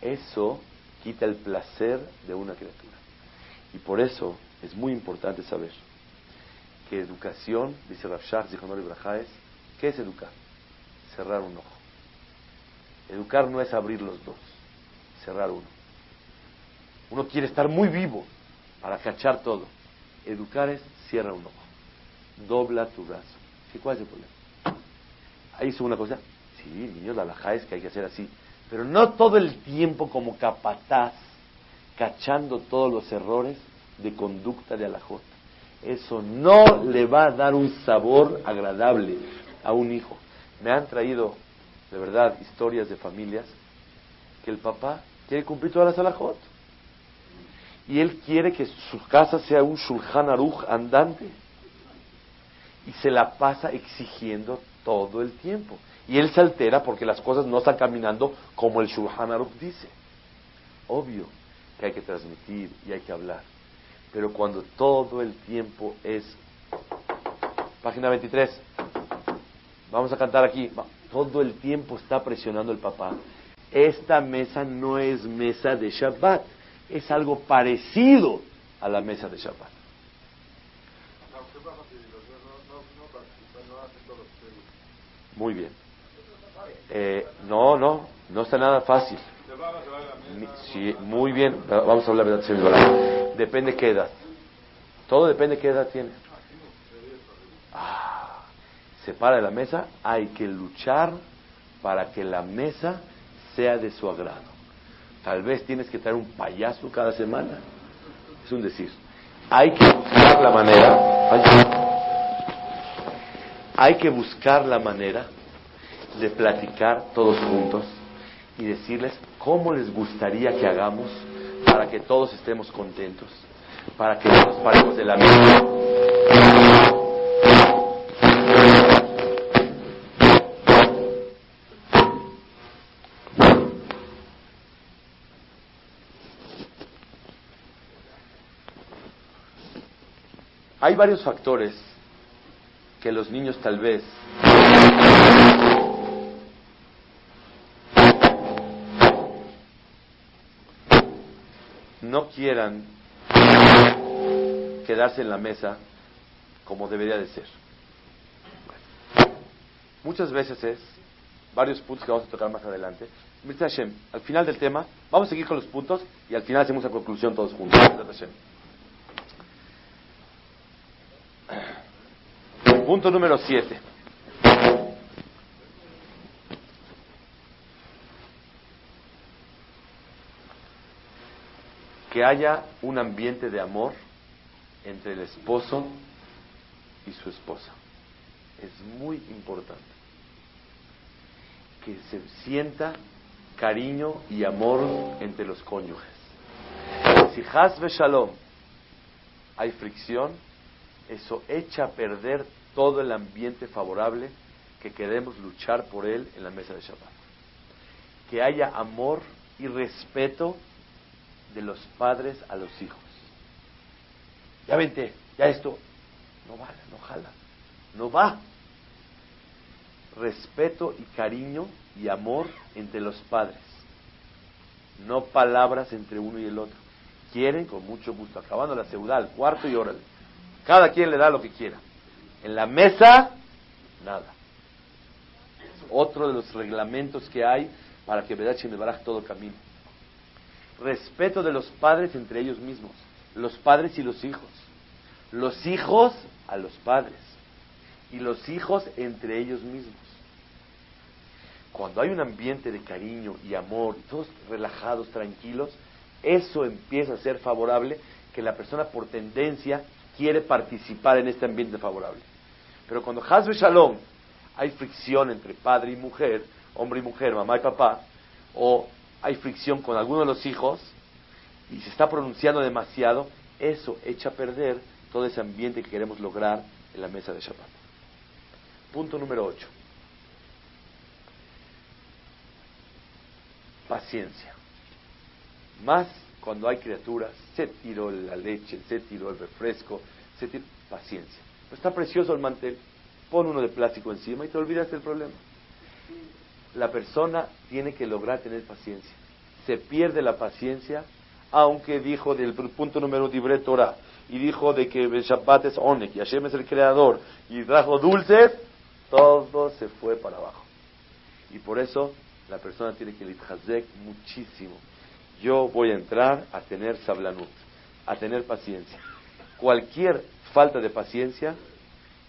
eso quita el placer de una criatura. Y por eso es muy importante saber que educación, dice Rav Shach, es, ¿qué es educar? Cerrar un ojo. Educar no es abrir los dos, cerrar uno. Uno quiere estar muy vivo para cachar todo. Educar es cierra un ojo, dobla tu brazo. ¿Cuál es el problema? Ahí hizo una cosa. Sí, niños, la laja es que hay que hacer así. Pero no todo el tiempo como capataz, cachando todos los errores de conducta de alajot. Eso no le va a dar un sabor agradable a un hijo. Me han traído, de verdad, historias de familias que el papá quiere cumplir todas las alajot. Y él quiere que su casa sea un shulchan aruch andante. Y se la pasa exigiendo todo el tiempo. Y él se altera porque las cosas no están caminando como el Shulchan Aruch dice. Obvio que hay que transmitir y hay que hablar. Pero cuando todo el tiempo es... Página 23. Vamos a cantar aquí. Todo el tiempo está presionando el papá. Esta mesa no es mesa de Shabbat. Es algo parecido a la mesa de Shabbat. Muy bien. Eh, no, no, no está nada fácil. Sí, muy bien, vamos a hablar de. Depende qué edad. Todo depende qué edad tiene. Ah, se para de la mesa, hay que luchar para que la mesa sea de su agrado. Tal vez tienes que traer un payaso cada semana. Es un decir. Hay que buscar la manera. Hay que buscar la manera de platicar todos juntos y decirles cómo les gustaría que hagamos para que todos estemos contentos, para que nos paremos de la mesa. Hay varios factores que los niños tal vez no quieran quedarse en la mesa como debería de ser. Muchas veces es, varios puntos que vamos a tocar más adelante. Hashem, al final del tema, vamos a seguir con los puntos y al final hacemos la conclusión todos juntos. Punto número 7. que haya un ambiente de amor entre el esposo y su esposa. Es muy importante que se sienta cariño y amor entre los cónyuges. Si Hasbe Shalom hay fricción, eso echa a perder todo el ambiente favorable que queremos luchar por él en la mesa de Shabbat. Que haya amor y respeto de los padres a los hijos. Ya vente, ya esto. No va, no jala, no va. Respeto y cariño y amor entre los padres. No palabras entre uno y el otro. Quieren con mucho gusto, acabando la ciudad, al cuarto y órale. Cada quien le da lo que quiera. En la mesa, nada. otro de los reglamentos que hay para que Vedach y todo camino respeto de los padres entre ellos mismos, los padres y los hijos, los hijos a los padres y los hijos entre ellos mismos. cuando hay un ambiente de cariño y amor, todos relajados, tranquilos, eso empieza a ser favorable, que la persona por tendencia quiere participar en este ambiente favorable. Pero cuando Hazbe Shalom hay fricción entre padre y mujer, hombre y mujer, mamá y papá, o hay fricción con alguno de los hijos y se está pronunciando demasiado, eso echa a perder todo ese ambiente que queremos lograr en la mesa de Shabbat. Punto número 8. Paciencia. Más cuando hay criaturas, se tiró la leche, se tiró el refresco, se tiró... Paciencia. Está precioso el mantel, pon uno de plástico encima y te olvidas del problema. La persona tiene que lograr tener paciencia. Se pierde la paciencia, aunque dijo del punto número de Torah, y dijo de que el Shabbat es Onek, y Hashem es el creador, y trajo dulces, todo se fue para abajo. Y por eso la persona tiene que litjazek muchísimo. Yo voy a entrar a tener sablanut, a tener paciencia. Cualquier falta de paciencia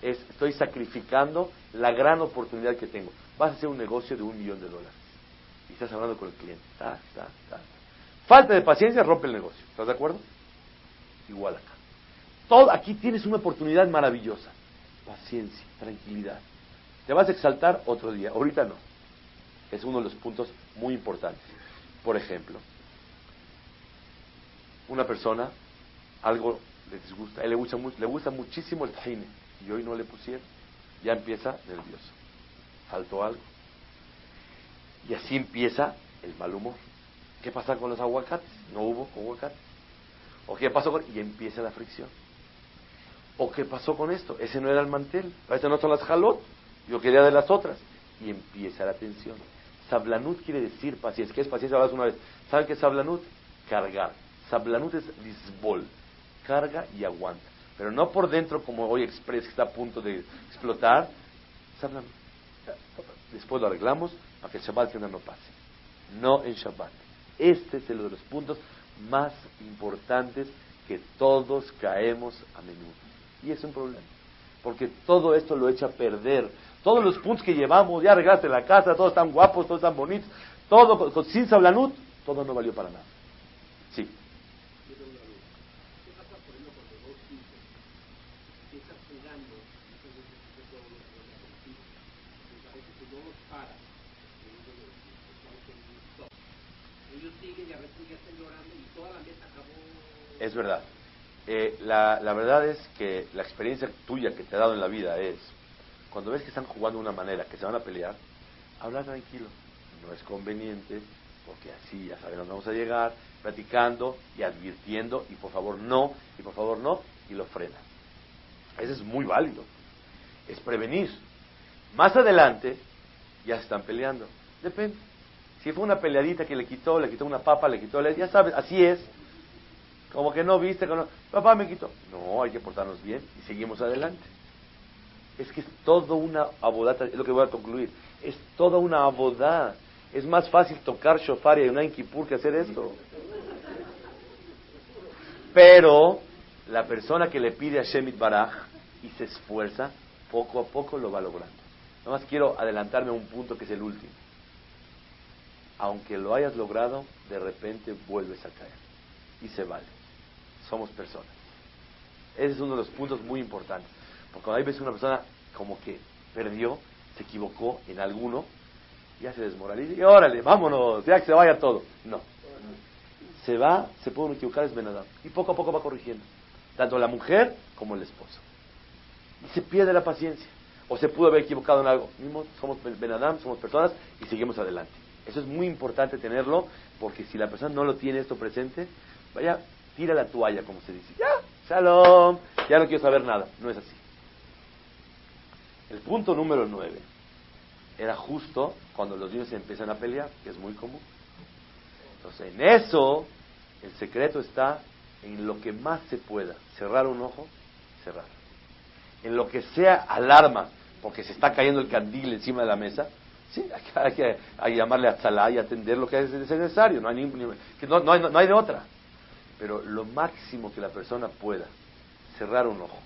es, estoy sacrificando la gran oportunidad que tengo. Vas a hacer un negocio de un millón de dólares. Y estás hablando con el cliente. Falta de paciencia rompe el negocio. ¿Estás de acuerdo? Igual acá. Todo, aquí tienes una oportunidad maravillosa. Paciencia, tranquilidad. Te vas a exaltar otro día. Ahorita no. Es uno de los puntos muy importantes. Por ejemplo, una persona, algo le disgusta, a él le gusta, le gusta muchísimo el tahine y hoy no le pusieron, ya empieza nervioso. Faltó algo. Y así empieza el mal humor. ¿Qué pasa con los aguacates? No hubo aguacates. ¿O qué pasó con.? Y empieza la fricción. ¿O qué pasó con esto? Ese no era el mantel. Ese no son las jalot. Yo quería de las otras. Y empieza la tensión. Sablanut quiere decir paciencia. ¿Qué es paciencia? Hablas una vez. ¿Saben qué es sablanut? Cargar. Sablanut es lisbol. Carga y aguanta pero no por dentro como hoy Express que está a punto de explotar. Después lo arreglamos para que el Shabbat no pase. No en Shabbat. Este es uno de los puntos más importantes que todos caemos a menudo. Y es un problema. Porque todo esto lo echa a perder. Todos los puntos que llevamos, ya arreglaste la casa, todos están guapos, todos están bonitos, todo sin sablanut, todo no valió para nada. Es verdad. Eh, la, la, verdad es que la experiencia tuya que te ha dado en la vida es, cuando ves que están jugando de una manera, que se van a pelear, habla tranquilo. No es conveniente, porque así ya sabemos dónde vamos a llegar, platicando y advirtiendo, y por favor no, y por favor no, y lo frena. Eso es muy válido. Es prevenir. Más adelante, ya están peleando. Depende. Si fue una peleadita que le quitó, le quitó una papa, le quitó, ya sabes, así es. Como que no viste, que papá me quitó. No, hay que portarnos bien y seguimos adelante. Es que es toda una abodata, es lo que voy a concluir, es toda una abodá. Es más fácil tocar shofar y una Kippur que hacer esto. Pero la persona que le pide a Shemit Baraj y se esfuerza, poco a poco lo va logrando. Nada más quiero adelantarme a un punto que es el último aunque lo hayas logrado, de repente vuelves a caer. Y se vale. Somos personas. Ese es uno de los puntos muy importantes. Porque cuando hay veces una persona como que perdió, se equivocó en alguno, ya se desmoraliza y órale, vámonos, ya que se vaya todo. No. Se va, se puede equivocar, es Benadam. Y poco a poco va corrigiendo. Tanto la mujer como el esposo. Y se pierde la paciencia. O se pudo haber equivocado en algo. Somos Benadam, somos personas y seguimos adelante. Eso es muy importante tenerlo, porque si la persona no lo tiene esto presente, vaya, tira la toalla, como se dice. Ya, shalom, ya no quiero saber nada. No es así. El punto número nueve era justo cuando los niños se empiezan a pelear, que es muy común. Entonces, en eso, el secreto está en lo que más se pueda. Cerrar un ojo, cerrar. En lo que sea alarma, porque se está cayendo el candil encima de la mesa, Sí, hay que, llamarle a Tzalá y atender lo que es necesario, no hay, que no, hay, no hay de otra. Pero lo máximo que la persona pueda, cerrar un ojo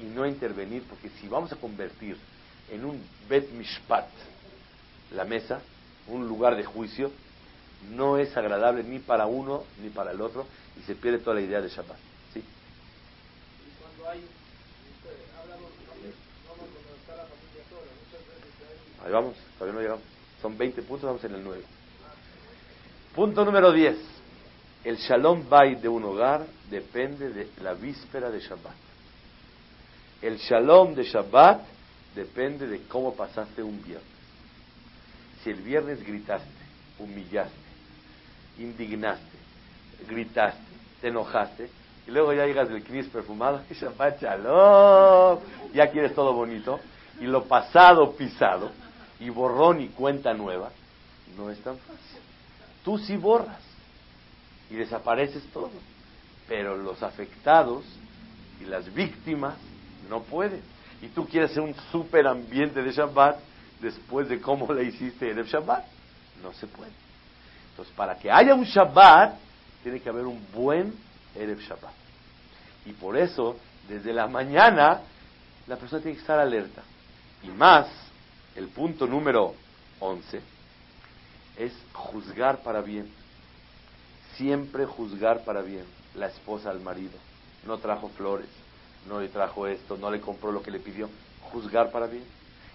y no intervenir, porque si vamos a convertir en un Bet Mishpat la mesa, un lugar de juicio, no es agradable ni para uno ni para el otro y se pierde toda la idea de Shabbat. ¿sí? Ahí vamos, todavía no llegamos. Son 20 puntos, vamos en el 9. Punto número 10. El Shalom Bay de un hogar depende de la víspera de Shabbat. El Shalom de Shabbat depende de cómo pasaste un viernes. Si el viernes gritaste, humillaste, indignaste, gritaste, te enojaste, y luego ya llegas del Knis perfumado, [LAUGHS] Shabbat Shalom, ya quieres todo bonito, y lo pasado pisado, y borrón y cuenta nueva, no es tan fácil. Tú sí borras y desapareces todo, pero los afectados y las víctimas no pueden. Y tú quieres hacer un super ambiente de Shabbat después de cómo le hiciste el Shabbat. No se puede. Entonces, para que haya un Shabbat, tiene que haber un buen Erev Shabbat. Y por eso, desde la mañana, la persona tiene que estar alerta. Y más, el punto número 11 es juzgar para bien. Siempre juzgar para bien. La esposa al marido. No trajo flores, no le trajo esto, no le compró lo que le pidió. Juzgar para bien.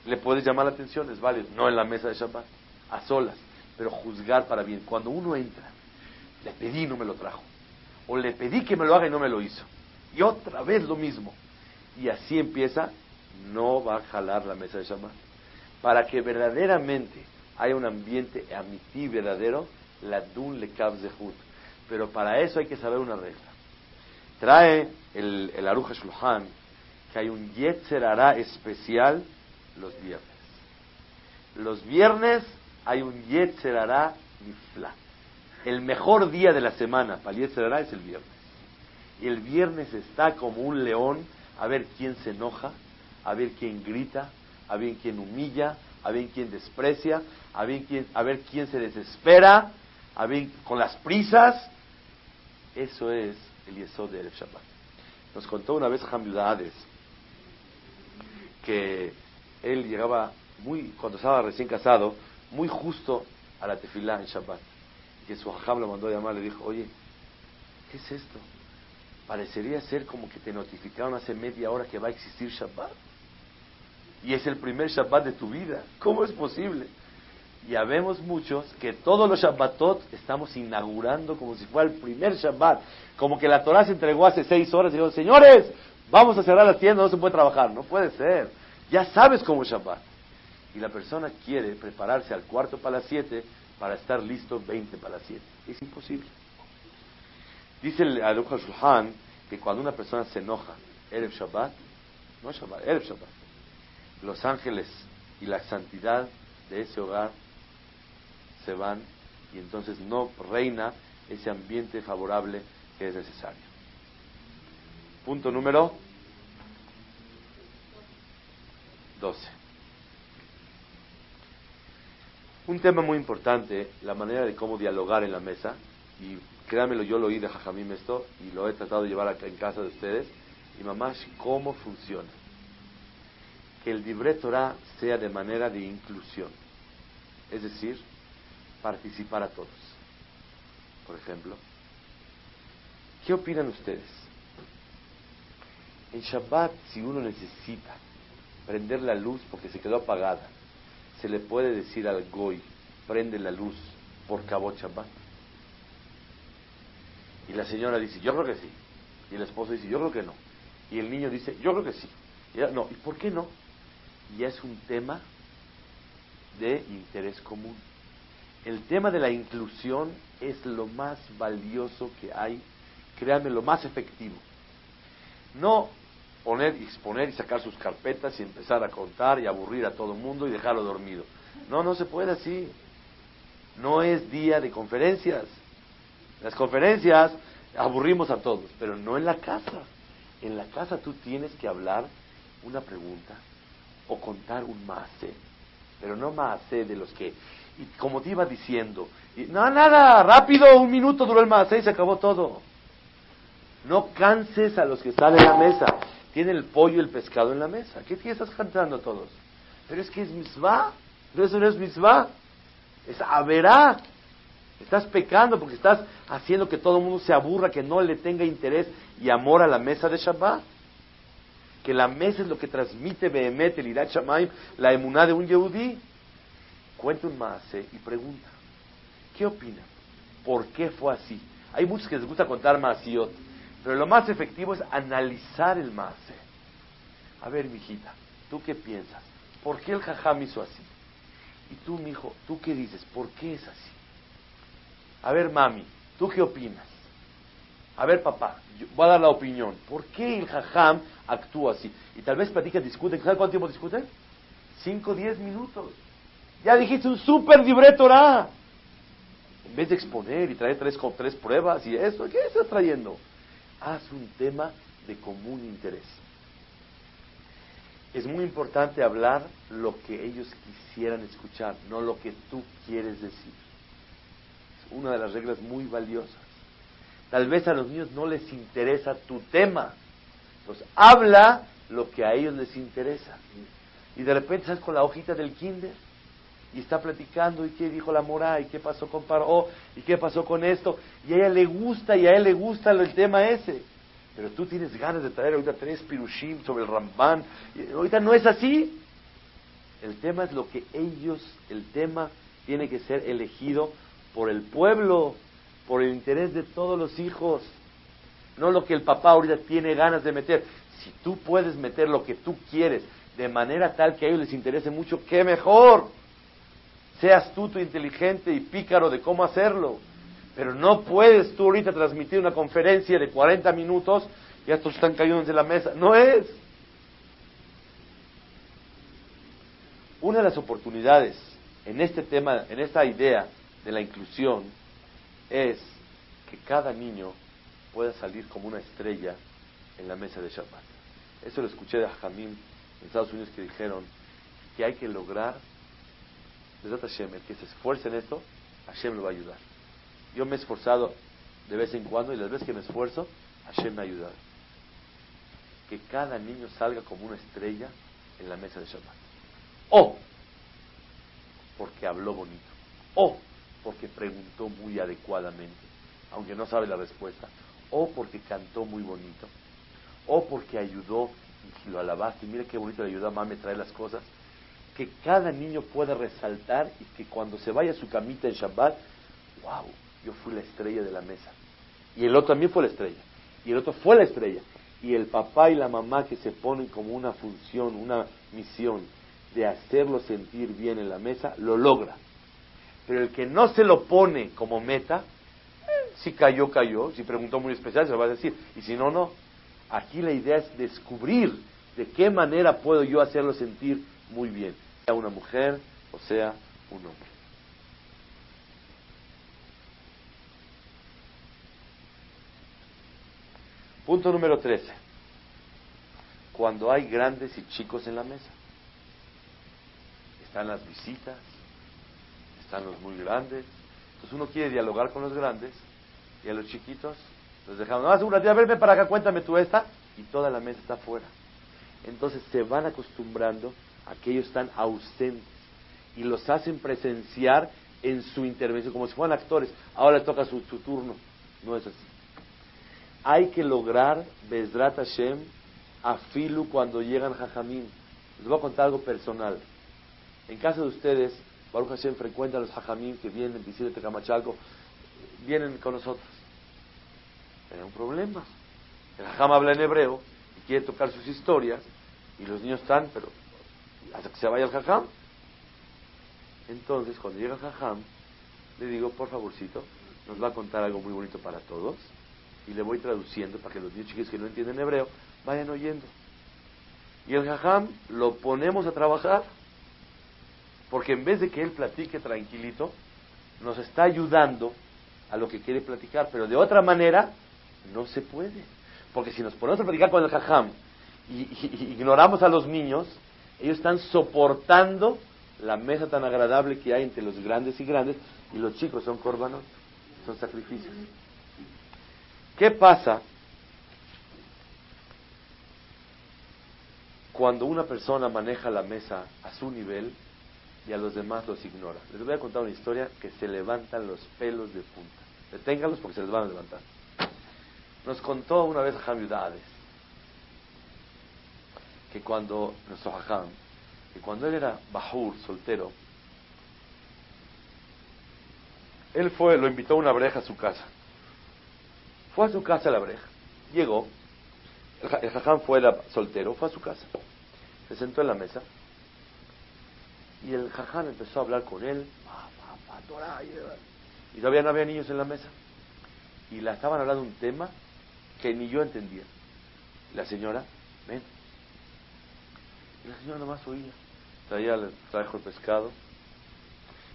Le puedes llamar la atención, es válido. No en la mesa de Shabbat, a solas, pero juzgar para bien. Cuando uno entra, le pedí y no me lo trajo. O le pedí que me lo haga y no me lo hizo. Y otra vez lo mismo. Y así empieza, no va a jalar la mesa de Shabbat. Para que verdaderamente haya un ambiente amití verdadero, la dun le zehut. Pero para eso hay que saber una regla. Trae el, el Aruja Shulchan que hay un Yetzer especial los viernes. Los viernes hay un Yetzer Nifla. El mejor día de la semana para el Yetzer es el viernes. Y el viernes está como un león a ver quién se enoja, a ver quién grita, a ver quién humilla, a ver quién desprecia, a ver quién, a ver quién se desespera, a ver con las prisas. Eso es el Yesod de Erev Shabbat. Nos contó una vez Hamudades que él llegaba muy, cuando estaba recién casado, muy justo a la tefilá en Shabbat. Que su hajam lo mandó a llamar, le dijo, oye, ¿qué es esto? Parecería ser como que te notificaron hace media hora que va a existir Shabbat. Y es el primer Shabbat de tu vida. ¿Cómo es posible? Ya vemos muchos que todos los Shabbatot estamos inaugurando como si fuera el primer Shabbat. Como que la Torah se entregó hace seis horas y dijo, señores, vamos a cerrar la tienda, no se puede trabajar. No puede ser. Ya sabes cómo Shabbat. Y la persona quiere prepararse al cuarto para las siete para estar listo 20 para las siete. Es imposible. Dice el Aruch Shulhan que cuando una persona se enoja, Erev Shabbat, no Shabbat, Erev Shabbat, los ángeles y la santidad de ese hogar se van y entonces no reina ese ambiente favorable que es necesario. Punto número 12. Un tema muy importante, la manera de cómo dialogar en la mesa, y créanmelo, yo lo oí de Jajamim esto, y lo he tratado de llevar acá en casa de ustedes, y mamás, cómo funciona. Que el libre Torah sea de manera de inclusión, es decir, participar a todos. Por ejemplo, ¿qué opinan ustedes? En Shabbat, si uno necesita prender la luz porque se quedó apagada. Se le puede decir al goy, prende la luz por cabo Shabbat. Y la señora dice, yo creo que sí. Y el esposo dice, yo creo que no. Y el niño dice, yo creo que sí. Y no, ¿y por qué no? Y es un tema de interés común. El tema de la inclusión es lo más valioso que hay, créanme, lo más efectivo. No poner y exponer y sacar sus carpetas y empezar a contar y aburrir a todo el mundo y dejarlo dormido. No, no se puede así. No es día de conferencias. Las conferencias aburrimos a todos, pero no en la casa. En la casa tú tienes que hablar una pregunta o contar un mase, pero no mase de los que, y como te iba diciendo, no, nada, rápido, un minuto duró el mase y se acabó todo. No canses a los que salen a la mesa tiene el pollo y el pescado en la mesa. ¿Qué, estás cantando todos? Pero es que es misvá. Pero eso no es misvá. es averá. Estás pecando porque estás haciendo que todo el mundo se aburra, que no le tenga interés y amor a la mesa de Shabbat. Que la mesa es lo que transmite Behemet, el Irat Shamaim, la emuná de un Yehudí. Cuenta un maase y pregunta, ¿qué opina? ¿Por qué fue así? Hay muchos que les gusta contar maasiot, pero lo más efectivo es analizar el maase. A ver, mijita, ¿tú qué piensas? ¿Por qué el jajam hizo así? Y tú, mi hijo, ¿tú qué dices? ¿Por qué es así? A ver, mami, ¿tú qué opinas? A ver, papá, voy a dar la opinión. ¿Por qué el jajam actúa así? Y tal vez platican, discuten. ¿Sabes cuánto tiempo discuten? Cinco, diez minutos. Ya dijiste un súper libre Torah. En vez de exponer y traer tres, tres pruebas y eso, ¿qué estás trayendo? Haz un tema de común interés. Es muy importante hablar lo que ellos quisieran escuchar, no lo que tú quieres decir. Es una de las reglas muy valiosas. Tal vez a los niños no les interesa tu tema. Pues habla lo que a ellos les interesa. Y de repente estás con la hojita del kinder y está platicando y qué dijo la mora y qué pasó con Paró y qué pasó con esto. Y a ella le gusta y a él le gusta el tema ese. Pero tú tienes ganas de traer ahorita tres pirushim sobre el Ramban. Y ahorita no es así. El tema es lo que ellos, el tema tiene que ser elegido por el pueblo, por el interés de todos los hijos. No lo que el papá ahorita tiene ganas de meter. Si tú puedes meter lo que tú quieres de manera tal que a ellos les interese mucho, qué mejor. Seas tú tu inteligente y pícaro de cómo hacerlo. Pero no puedes tú ahorita transmitir una conferencia de 40 minutos y estos están cayendo de la mesa. No es. Una de las oportunidades en este tema, en esta idea de la inclusión, es que cada niño pueda salir como una estrella en la mesa de Shabbat. Eso lo escuché de Jamim en Estados Unidos que dijeron que hay que lograr, Hashem, el que se esfuerce en esto, Hashem lo va a ayudar. Yo me he esforzado de vez en cuando y las veces que me esfuerzo, Hashem me ha ayudado. Que cada niño salga como una estrella en la mesa de Shabbat. O porque habló bonito. O porque preguntó muy adecuadamente, aunque no sabe la respuesta. O porque cantó muy bonito. O porque ayudó y lo alabaste. Mira qué bonito le ayudó a mami a traer las cosas. Que cada niño pueda resaltar y que cuando se vaya a su camita en Shabbat, wow, yo fui la estrella de la mesa. Y el otro también fue la estrella. Y el otro fue la estrella. Y el papá y la mamá que se ponen como una función, una misión de hacerlo sentir bien en la mesa, lo logra. Pero el que no se lo pone como meta, eh, si cayó, cayó. Si preguntó muy especial, se lo va a decir. Y si no, no. Aquí la idea es descubrir de qué manera puedo yo hacerlo sentir muy bien, sea una mujer o sea un hombre. Punto número 13. Cuando hay grandes y chicos en la mesa. Están las visitas, están los muy grandes. Entonces uno quiere dialogar con los grandes y a los chiquitos los dejamos. No, tía, verme para acá, cuéntame tú esta. Y toda la mesa está afuera. Entonces se van acostumbrando a que ellos están ausentes y los hacen presenciar en su intervención, como si fueran actores. Ahora le toca su, turno. No es así hay que lograr Bezrat Hashem a Filu cuando llegan Jajamim. Les voy a contar algo personal. En caso de ustedes, Baruch Hashem frecuenta a los Jajamim que vienen, de Tecamachalco, vienen con nosotros. Hay un problema. El Jajam habla en hebreo y quiere tocar sus historias y los niños están, pero hasta que se vaya el Jajam. Entonces, cuando llega el Jajam, le digo, por favorcito, nos va a contar algo muy bonito para todos y le voy traduciendo para que los niños chiquis que no entienden hebreo vayan oyendo. Y el jajam lo ponemos a trabajar, porque en vez de que él platique tranquilito, nos está ayudando a lo que quiere platicar, pero de otra manera no se puede. Porque si nos ponemos a platicar con el jajam y, ignoramos a los niños, ellos están soportando la mesa tan agradable que hay entre los grandes y grandes, y los chicos son corbanos, son sacrificios. ¿Qué pasa cuando una persona maneja la mesa a su nivel y a los demás los ignora. Les voy a contar una historia que se levantan los pelos de punta. Deténganlos porque se les van a levantar. Nos contó una vez Jamiudades que cuando, nuestro Hajam, que cuando él era Bahur, soltero, él fue, lo invitó a una breja a su casa. Fue a su casa la breja. Llegó, el Jajam fue soltero, fue a su casa. Se sentó en la mesa y el Jajam empezó a hablar con él. Y todavía no había niños en la mesa. Y la estaban hablando un tema que ni yo entendía. La señora, ven. Y la señora nomás oía. Traía, trajo el pescado.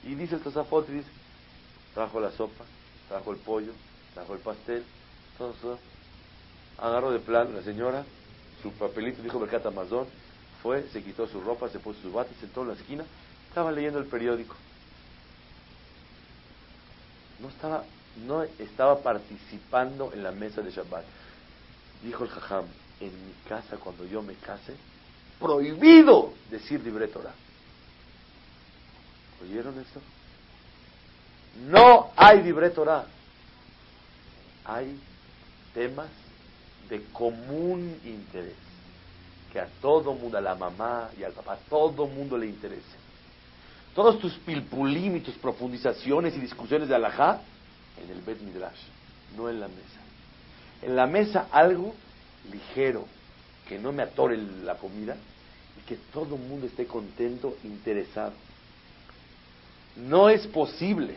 Y dice el Tosafot, dice, trajo la sopa, trajo el pollo, trajo el pastel, todo, eso. Agarró de plan la señora, su papelito, dijo Mercata Amazon, fue, se quitó su ropa, se puso su bate, sentó en la esquina, estaba leyendo el periódico. No estaba, no estaba participando en la mesa de Shabbat. Dijo el Jajam, en mi casa cuando yo me case, prohibido decir libre Torah. ¿Oyeron esto? No hay libre Torah. Hay temas de común interés que a todo mundo, a la mamá y al papá, a todo mundo le interesa. Todos tus pilpulim profundizaciones y discusiones de alajá en el Bet Midrash, no en la mesa. En la mesa algo ligero, que no me atore la comida y que todo el mundo esté contento, interesado. No es posible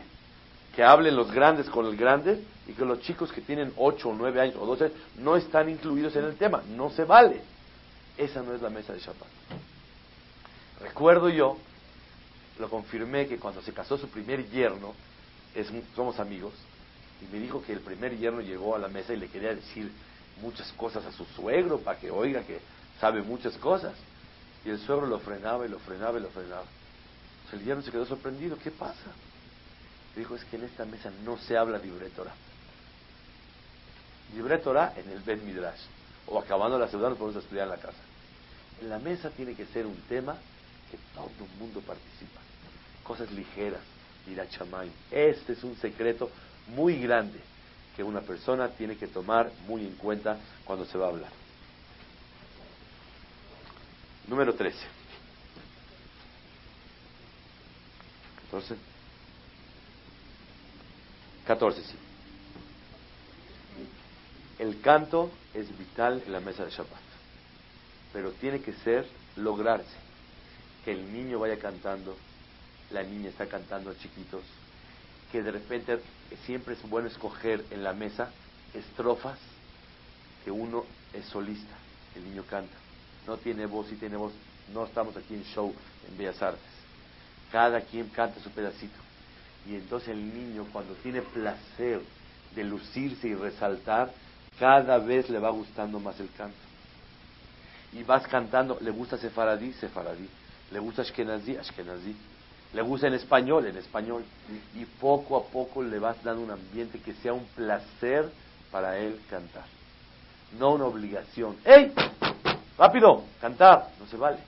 que hablen los grandes con el grande y que los chicos que tienen 8 o 9 años o 12 no están incluidos en el tema. No se vale. Esa no es la mesa de Shabbat. Recuerdo yo, lo confirmé que cuando se casó su primer yerno, somos amigos, y me dijo que el primer yerno llegó a la mesa y le quería decir muchas cosas a su suegro para que oiga que sabe muchas cosas. Y el suegro lo frenaba y lo frenaba y lo frenaba. el yerno se quedó sorprendido. ¿Qué pasa? Dijo, es que en esta mesa no se habla de. Libre Torah en el Bet Midrash. O acabando la ciudad, nos podemos estudiar en la casa. En la mesa tiene que ser un tema que todo el mundo participa. Cosas ligeras, chamay. Este es un secreto muy grande que una persona tiene que tomar muy en cuenta cuando se va a hablar. Número 13. Entonces, 14, sí. El canto es vital en la mesa de Shabbat, pero tiene que ser lograrse que el niño vaya cantando, la niña está cantando a chiquitos, que de repente siempre es bueno escoger en la mesa estrofas que uno es solista, el niño canta, no tiene voz y tiene voz, no estamos aquí en show en Bellas Artes, cada quien canta su pedacito. Y entonces el niño cuando tiene placer de lucirse y resaltar, cada vez le va gustando más el canto. Y vas cantando, le gusta Sefaradí, Sefaradí, le gusta Ashkenazi, Ashkenazi, le gusta en español, en español. Y poco a poco le vas dando un ambiente que sea un placer para él cantar. No una obligación. ¡Ey! ¡Rápido! Cantar. No se vale.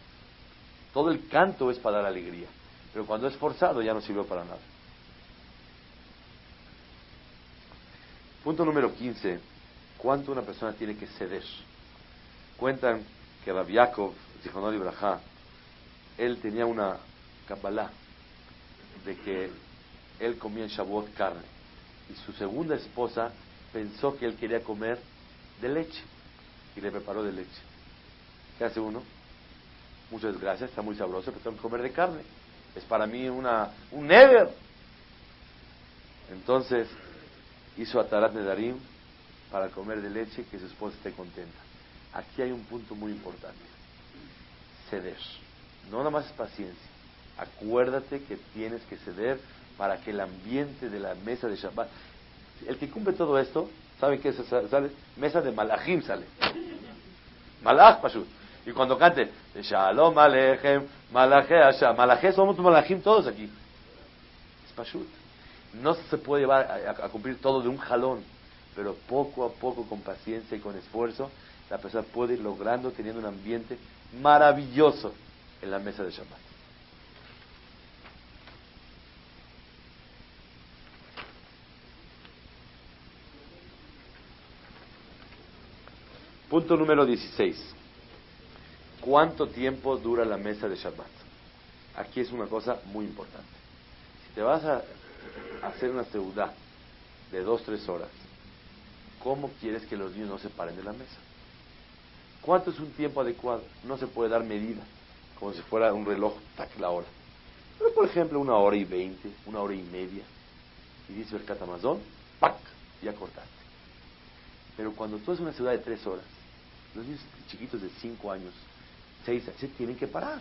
Todo el canto es para dar alegría. Pero cuando es forzado ya no sirve para nada. Punto número 15. ¿Cuánto una persona tiene que ceder? Cuentan que Yaakov, y Braja, él tenía una Kabbalah de que él comía en Shavuot carne y su segunda esposa pensó que él quería comer de leche y le preparó de leche. ¿Qué hace uno? Muchas gracias, está muy sabroso, pero tengo que comer de carne. Es para mí una, un never. Entonces, hizo Atarat Nedarim para comer de leche que su esposa esté contenta. Aquí hay un punto muy importante. Ceder. No nada más es paciencia. Acuérdate que tienes que ceder para que el ambiente de la mesa de Shabbat. El que cumple todo esto, ¿sabe qué sale? Mesa de Malachim sale. Malach Pashut. Y cuando cante, Shalom Alechem, Malaché Hashem. Malaché somos Malachim todos aquí. Es Pashut. No se puede llevar a, cumplir todo de un jalón, pero poco a poco, con paciencia y con esfuerzo, la persona puede ir logrando, teniendo un ambiente maravilloso en la mesa de Shabbat. Punto número 16. ¿Cuánto tiempo dura la mesa de Shabbat? Aquí es una cosa muy importante. Si te vas a hacer una seudá de dos, tres horas, ¿cómo quieres que los niños no se paren de la mesa? ¿Cuánto es un tiempo adecuado? No se puede dar medida, como si fuera un reloj, tac, la hora. Pero, por ejemplo, una hora y veinte, una hora y media. Y dice el catamazón, ¡pac! Ya cortaste. Pero cuando tú haces una ciudad de tres horas, los niños chiquitos de cinco años, seis años, se tienen que parar.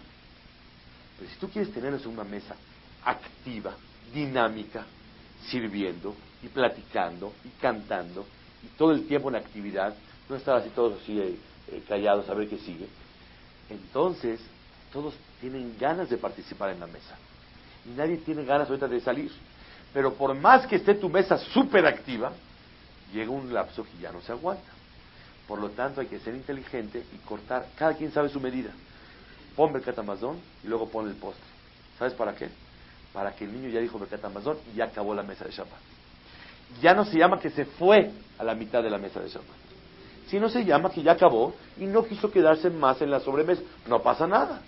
Pero si tú quieres tenerlos en una mesa activa, dinámica, sirviendo y platicando y cantando y todo el tiempo en actividad, no estar así todos así eh, eh, callados a ver qué sigue, entonces todos tienen ganas de participar en la mesa. Y nadie tiene ganas ahorita de salir. Pero por más que esté tu mesa súper activa, llega un lapso que ya no se aguanta. Por lo tanto, hay que ser inteligente y cortar. Cada quien sabe su medida. Pon catamazón y luego pon el postre. ¿Sabes para qué? Para que el niño ya dijo catamazón y ya acabó la mesa de Shabbat. Ya no se llama que se fue a la mitad de la mesa de Shabbat. Sino se llama que ya acabó y no quiso quedarse más en la sobremesa. No pasa nada.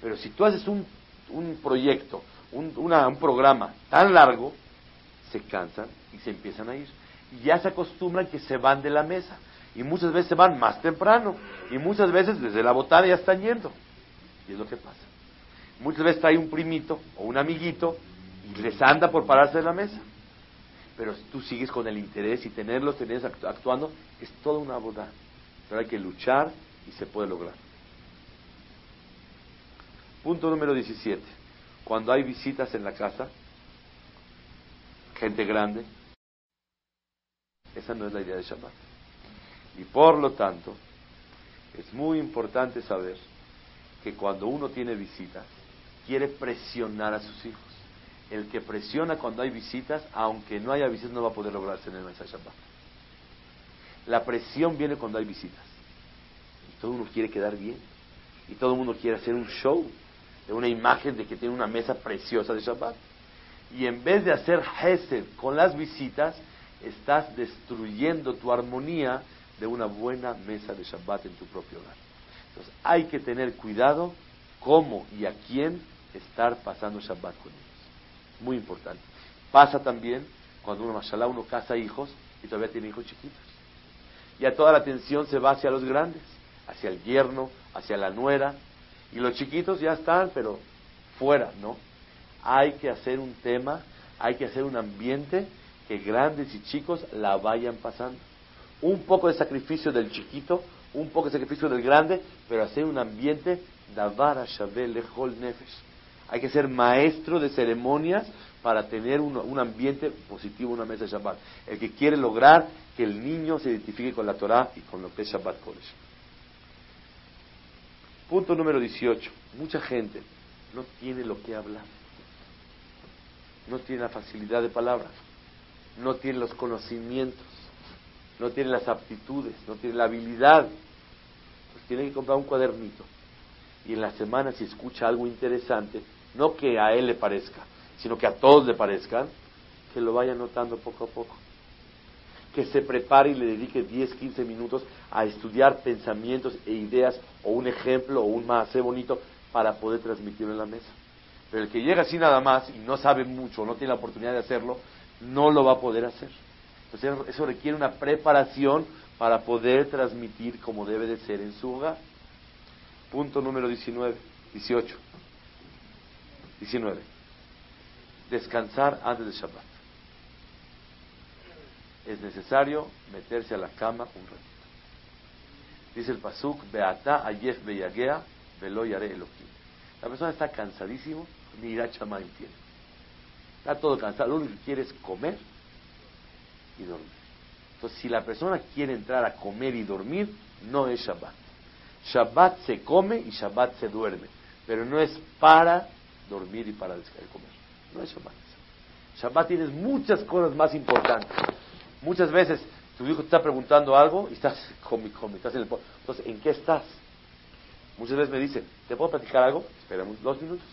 Pero si tú haces un, un proyecto, un, un programa tan largo, se cansan y se empiezan a ir. Y ya se acostumbran que se van de la mesa. Y muchas veces se van más temprano. Y muchas veces desde la botada ya están yendo. Y es lo que pasa. Muchas veces trae un primito o un amiguito y les anda por pararse de la mesa. Pero tú sigues con el interés y tenerlos, tenerlos actuando, es toda una boda. Pero hay que luchar y se puede lograr. Punto número 17. Cuando hay visitas en la casa, gente grande, esa no es la idea de Shabbat. Y por lo tanto, es muy importante saber que cuando uno tiene visitas, quiere presionar a sus hijos. El que presiona cuando hay visitas, aunque no haya visitas, no va a poder lograrse en el mensaje Shabbat. La presión viene cuando hay visitas. Y todo uno quiere quedar bien. Y todo el mundo quiere hacer un show de una imagen de que tiene una mesa preciosa de Shabbat. Y en vez de hacer Hesed con las visitas, estás destruyendo tu armonía de una buena mesa de Shabbat en tu propio hogar. Entonces hay que tener cuidado cómo y a quién estar pasando Shabbat con ellos. Muy importante. Pasa también cuando uno, mashallah, uno casa hijos y todavía tiene hijos chiquitos. Y a toda la atención se va hacia los grandes, hacia el yerno, hacia la nuera, y los chiquitos ya están, pero fuera, ¿no? Hay que hacer un tema, hay que hacer un ambiente que grandes y chicos la vayan pasando. Un poco de sacrificio del chiquito, un poco de sacrificio del grande, pero hacer un ambiente davara lechol nefesh. Hay que ser maestro de ceremonias para tener un, ambiente positivo, una mesa de Shabbat. El que quiere lograr que el niño se identifique con la Torah y con lo que es Shabbat Kodesh. Punto número 18. Mucha gente no tiene lo que hablar. No tiene la facilidad de palabra. No tiene los conocimientos. No tiene las aptitudes. No tiene la habilidad. Pues tiene que comprar un cuadernito. Y en la semana si escucha algo interesante, no que a él le parezca, sino que a todos le parezcan, que lo vaya notando poco a poco que se prepare y le dedique 10, 15 minutos a estudiar pensamientos e ideas o un ejemplo o un más bonito para poder transmitirlo en la mesa. Pero el que llega así nada más y no sabe mucho, no tiene la oportunidad de hacerlo, no lo va a poder hacer. Entonces eso requiere una preparación para poder transmitir como debe de ser en su hogar. Punto número 19, 18. 19. Descansar antes de Shabbat es necesario meterse a la cama un ratito. Dice el Pasuk, Beata ayef beyagea, velo yare elohim. La persona está cansadísimo, ni irá chama tiene. Está todo cansado, lo único que quiere es comer y dormir. Entonces, si la persona quiere entrar a comer y dormir, no es Shabbat. Shabbat se come y Shabbat se duerme, pero no es para dormir y para comer. No es Shabbat. Shabbat tienes muchas cosas más importantes. Muchas veces tu hijo te está preguntando algo y estás [LAUGHS] come, come, estás en el Entonces, ¿en qué estás? Muchas veces me dicen, ¿te puedo platicar algo? Esperamos dos minutos.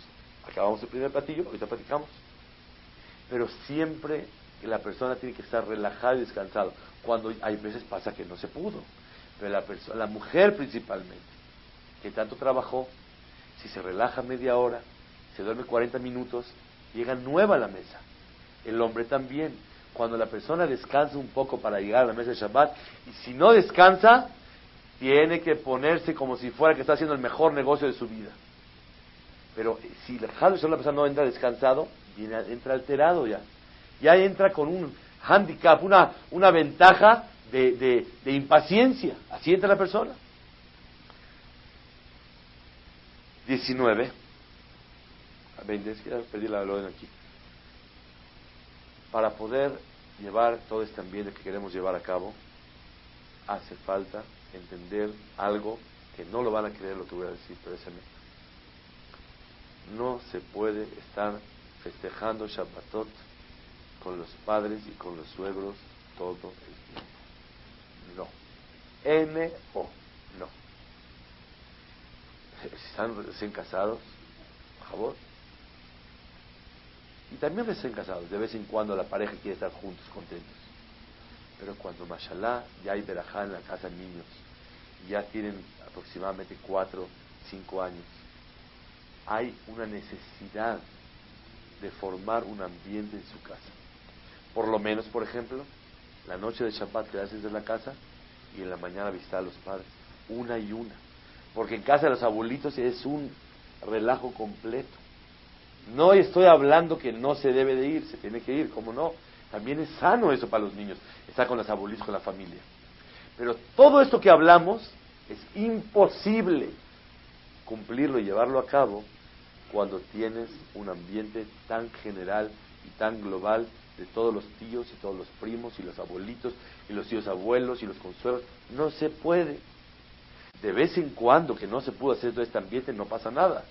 Acabamos el primer platillo, ahorita platicamos. Pero siempre que la persona tiene que estar relajada y descansado. Cuando hay veces pasa que no se pudo. Pero la, persona, la mujer principalmente, que tanto trabajó, si se relaja media hora, se duerme 40 minutos, llega nueva a la mesa. El hombre también. Cuando la persona descansa un poco para llegar a la mesa de Shabbat, y si no descansa, tiene que ponerse como si fuera que está haciendo el mejor negocio de su vida. Pero si la persona no entra descansado, viene, entra alterado ya. Ya entra con un handicap, una, una ventaja de, de, impaciencia. Así entra la persona. 19. 20, es que perdí la orden aquí. Para poder llevar todo este ambiente que queremos llevar a cabo, hace falta entender algo que no lo van a creer lo que voy a decir, pero No se puede estar festejando Shabbatot con los padres y con los suegros todo el tiempo. No. N-O. No. [LAUGHS] Están recién casados, por favor. Y también recién casados, de vez en cuando la pareja quiere estar juntos, contentos. Pero cuando, mashallah, ya hay verajá en la casa niños, ya tienen aproximadamente cuatro, cinco años, hay una necesidad de formar un ambiente en su casa. Por lo menos, por ejemplo, la noche de Shabbat quedarse desde la casa y en la mañana visitar a los padres, una y una. Porque en casa de los abuelitos es un relajo completo. No estoy hablando que no se debe de ir, se tiene que ir, ¿cómo no? También es sano eso para los niños, estar con los abuelitos, con la familia. Pero todo esto que hablamos es imposible cumplirlo y llevarlo a cabo cuando tienes un ambiente tan general y tan global de todos los tíos y todos los primos y los abuelitos y los tíos abuelos y los consuelos. No se puede. De vez en cuando que no se pudo hacer todo este ambiente no pasa nada.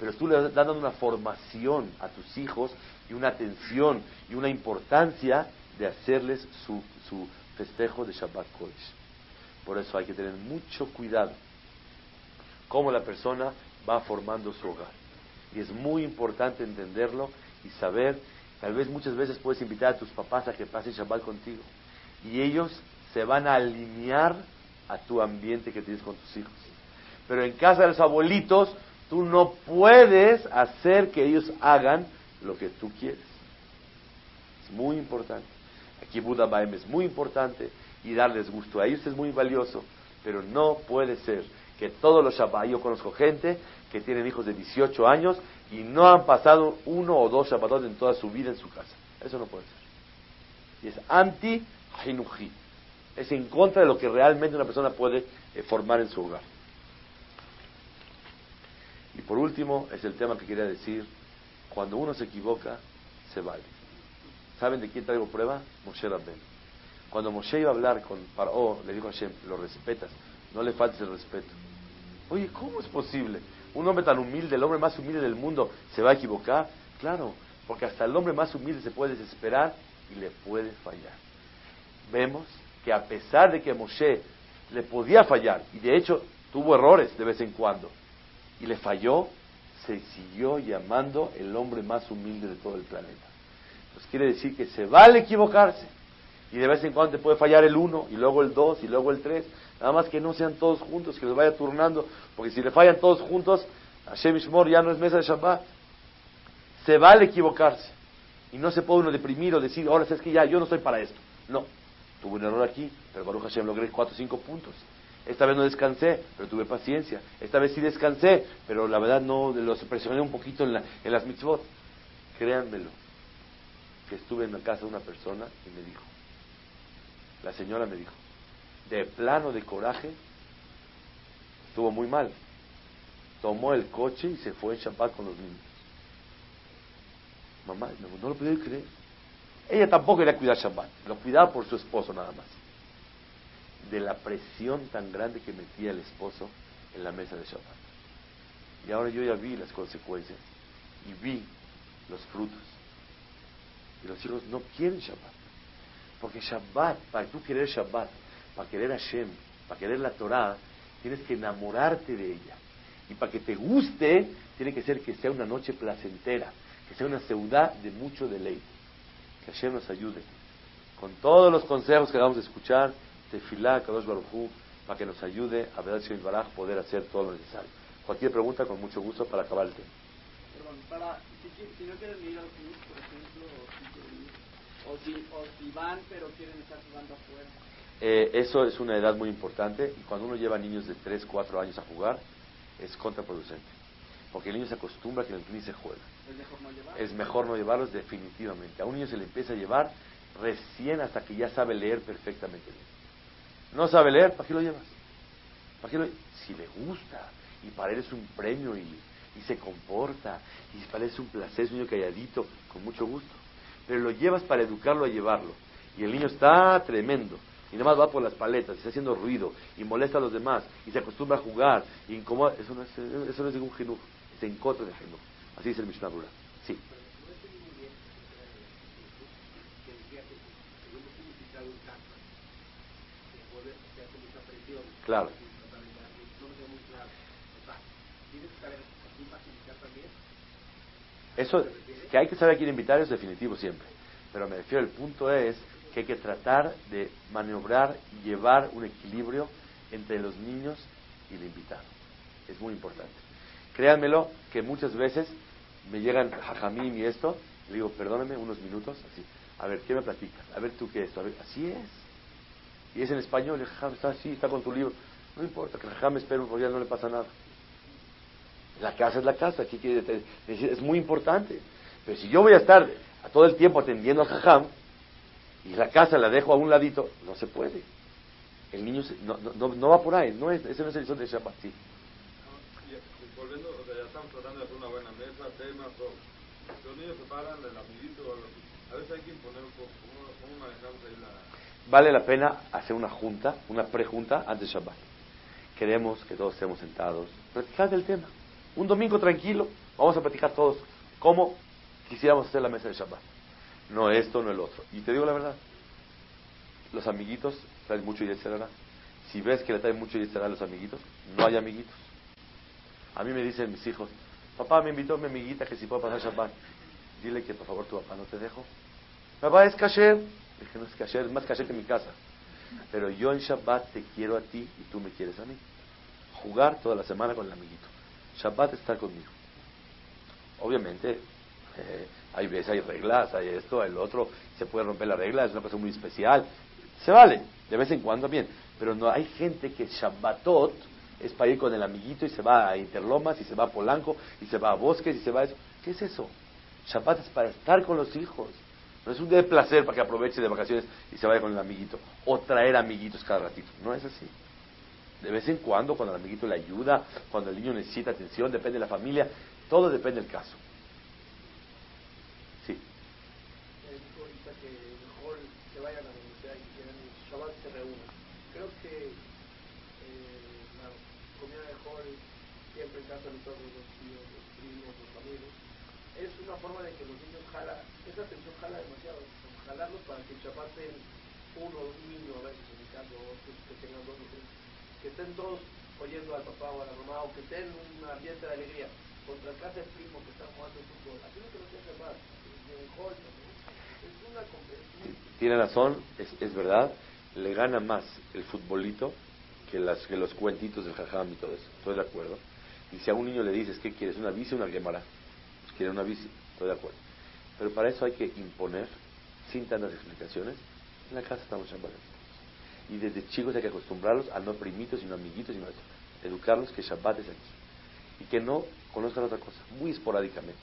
Pero tú le das dando una formación a tus hijos y una atención y una importancia de hacerles su, su festejo de Shabbat Kodesh. Por eso hay que tener mucho cuidado cómo la persona va formando su hogar. Y es muy importante entenderlo y saber, tal vez muchas veces puedes invitar a tus papás a que pasen Shabbat contigo. Y ellos se van a alinear a tu ambiente que tienes con tus hijos. Pero en casa de los abuelitos, tú no puedes hacer que ellos hagan lo que tú quieres. Es muy importante. Aquí Buda Baem es muy importante y darles gusto a ellos es muy valioso, pero no puede ser que todos los Shabbat, yo conozco gente que tienen hijos de 18 años y no han pasado uno o dos Shabbatot en toda su vida en su casa. Eso no puede ser. Y es anti-hinuji. Es en contra de lo que realmente una persona puede eh, formar en su hogar. Y por último, es el tema que quería decir, cuando uno se equivoca, se vale. ¿Saben de quién traigo prueba? Moshe Rabben. Cuando Moshe iba a hablar con Paro, le dijo a Hashem, lo respetas, no le faltes el respeto. Oye, ¿cómo es posible? Un hombre tan humilde, el hombre más humilde del mundo, se va a equivocar. Claro, porque hasta el hombre más humilde se puede desesperar y le puede fallar. Vemos que a pesar de que Moshe le podía fallar, y de hecho tuvo errores de vez en cuando, y le falló, se siguió llamando el hombre más humilde de todo el planeta. Pues quiere decir que se vale equivocarse, y de vez en cuando te puede fallar el uno, y luego el dos, y luego el tres, nada más que no sean todos juntos, que les vaya turnando, porque si le fallan todos juntos, Hashem Ishmor ya no es mesa de Shabbat. Se vale equivocarse, y no se puede uno deprimir o decir, ahora es que ya, yo no estoy para esto. No, tuve un error aquí, pero Baruch Hashem logré cuatro o cinco puntos. Esta vez no descansé, pero tuve paciencia. Esta vez sí descansé, pero la verdad no, los presioné un poquito en, en las mitzvot. Créanmelo, que estuve en la casa de una persona y me dijo, la señora me dijo, de plano de coraje, estuvo muy mal. Tomó el coche y se fue en Shabbat con los niños. Mamá, no, lo podía creer. Ella tampoco quería cuidar Shabbat, lo cuidaba por su esposo nada más de la presión tan grande que metía el esposo en la mesa de Shabbat. Y ahora yo ya vi las consecuencias y vi los frutos. Y los hijos no quieren Shabbat. Porque Shabbat, para tú querer Shabbat, para querer Hashem, para querer la Torah, tienes que enamorarte de ella. Y para que te guste, tiene que ser que sea una noche placentera, que sea una ciudad de mucho deleite. Que Hashem nos ayude con todos los consejos que vamos a escuchar, Tefilá, Kadosh Baruj para que nos ayude a ver si Baraj poder hacer todo lo necesario. Cualquier pregunta, con mucho gusto, para acabar el tema. Perdón, para, si, no quieren ir al club, por ejemplo, o si, o si van pero quieren estar jugando afuera. Eh, eso es una edad muy importante y cuando uno lleva niños de 3, 4 años a jugar es contraproducente. Porque el niño se acostumbra a que en el club se juega. ¿Es mejor no llevarlos? Es mejor no llevarlos definitivamente. A un niño se le empieza a llevar recién hasta que ya sabe leer perfectamente No sabe leer, ¿para qué lo llevas? ¿Para qué lo... Si le gusta y para él es un premio y, y se comporta y para él es un placer, es un niño calladito, con mucho gusto. Pero lo llevas para educarlo a llevarlo. Y el niño está tremendo y nada más va por las paletas, y está haciendo ruido, y molesta a los demás, y se acostumbra a jugar, y incomoda, eso no es, eso no es ningún genú, es en contra de genú. Así dice el Mishnah Brura. Sí. Claro. Eso, que hay que saber a quién invitar es definitivo siempre. Pero me refiero, el punto es que hay que tratar de maniobrar y llevar un equilibrio entre los niños y el invitado. Es muy importante. Créanmelo que muchas veces me llegan jajamín y esto, le digo, perdóname unos minutos, así, a ver, ¿qué me platicas? A ver tú qué es esto, a ver, así es. Y es en español, el jajam está así, está con tu libro. No importa, que el jajam espera un día no le pasa nada. La casa es la casa, aquí quiere decir, es muy importante. Pero si yo voy a estar todo el tiempo atendiendo al jajam, y la casa la dejo a un ladito, no se puede. El niño no, no, no, va por ahí, no es, ese no es el son de Shabbat, sí. Volviendo, o sea, ya estamos tratando de hacer una buena mesa, temas, todo. Los niños se paran, el amiguito, a veces hay que imponer un poco, ¿cómo, cómo manejamos ahí la...? Vale la pena hacer una junta, una prejunta antes de Shabbat. Queremos que todos estemos sentados, platicar del tema. Un domingo tranquilo, vamos a platicar todos cómo quisiéramos hacer la mesa de Shabbat no esto, no el otro. Y te digo la verdad, los amiguitos traen mucho yetzerara. Si ves que le traen mucho yetzerara a los amiguitos, no hay amiguitos. A mí me dicen mis hijos, papá me invitó mi amiguita que si puedo pasar Shabbat. Dile que por favor tu papá no te dejo. Papá es kasher. Dije, no es kasher, es más kasher que mi casa. Pero yo en Shabbat te quiero a ti y tú me quieres a mí. Jugar toda la semana con el amiguito. Shabbat estar conmigo. Obviamente, eh, [LAUGHS] hay veces, hay reglas, hay esto, hay lo otro, se puede romper la regla, es una cosa muy especial. Se vale, de vez en cuando bien. Pero no hay gente que Shabbatot es para ir con el amiguito y se va a Interlomas y se va a Polanco y se va a Bosques y se va a eso. ¿Qué es eso? Shabbat es para estar con los hijos. No es un día de placer para que aproveche de vacaciones y se vaya con el amiguito. O traer amiguitos cada ratito. No es así. De vez en cuando, cuando el amiguito le ayuda, cuando el niño necesita atención, depende de la familia. Todo depende del caso. Forma de que los niños jala, esa atención jala demasiado, jalarlos para que chapaten uno, un niño a veces en mi caso, que tengan dos o tres, que estén todos oyendo al papá o a la mamá, o que estén en un ambiente de alegría, contra el casa del primo que está jugando fútbol, así no se lo tiene más, es una Tiene razón, es, es verdad, le gana más el futbolito que, las, que los cuentitos del jajam y todo eso, estoy de acuerdo. Y si a un niño le dices, ¿qué quieres? ¿Una bici o una quemara? Pues quiere una bici. Estoy de acuerdo. Pero para eso hay que imponer, sin tantas explicaciones, en la casa estamos Shabbat. Y desde chicos hay que acostumbrarlos a no primitos, sino amiguitos, sino educarlos que Shabbat es aquí. Y que no conozcan otra cosa, muy esporádicamente.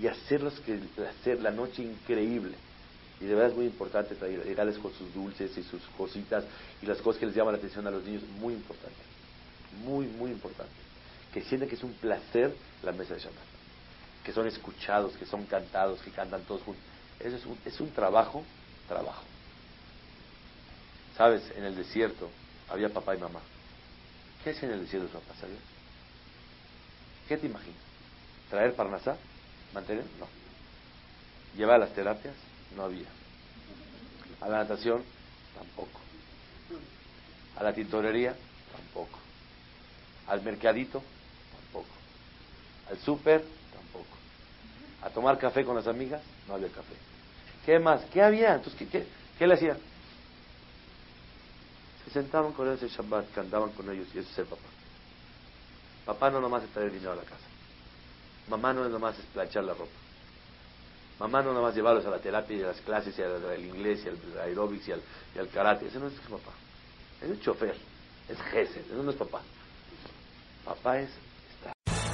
Y hacerlos que hacer la noche increíble. Y de verdad es muy importante llegarles con sus dulces y sus cositas y las cosas que les llaman la atención a los niños, muy importante. Muy, muy importante. Que sientan que es un placer la mesa de Shabbat que son escuchados, que son cantados, que cantan todos juntos. Eso es un, es un trabajo, trabajo. ¿Sabes? En el desierto había papá y mamá. ¿Qué es en el desierto de papá? ¿Sabes? ¿Qué te imaginas? ¿Traer parnasá? ¿Mantener? No. ¿Llevar a las terapias? No había. ¿A la natación? Tampoco. ¿A la tintorería? Tampoco. ¿Al mercadito? Tampoco. ¿Al súper? a tomar café con las amigas, no había café. ¿Qué más? ¿Qué había? Entonces, ¿qué, qué, qué le hacían? Se sentaban con ellos en Shabbat, cantaban con ellos y eso es el papá. Papá no nomás es traer dinero a la casa. Mamá no es nomás es planchar la ropa. Mamá no nomás llevarlos a la terapia y a las clases y al, inglés y al aeróbics y al, y al karate. Ese no es su papá. Es el chofer. Es jefe. Eso no es papá. Papá es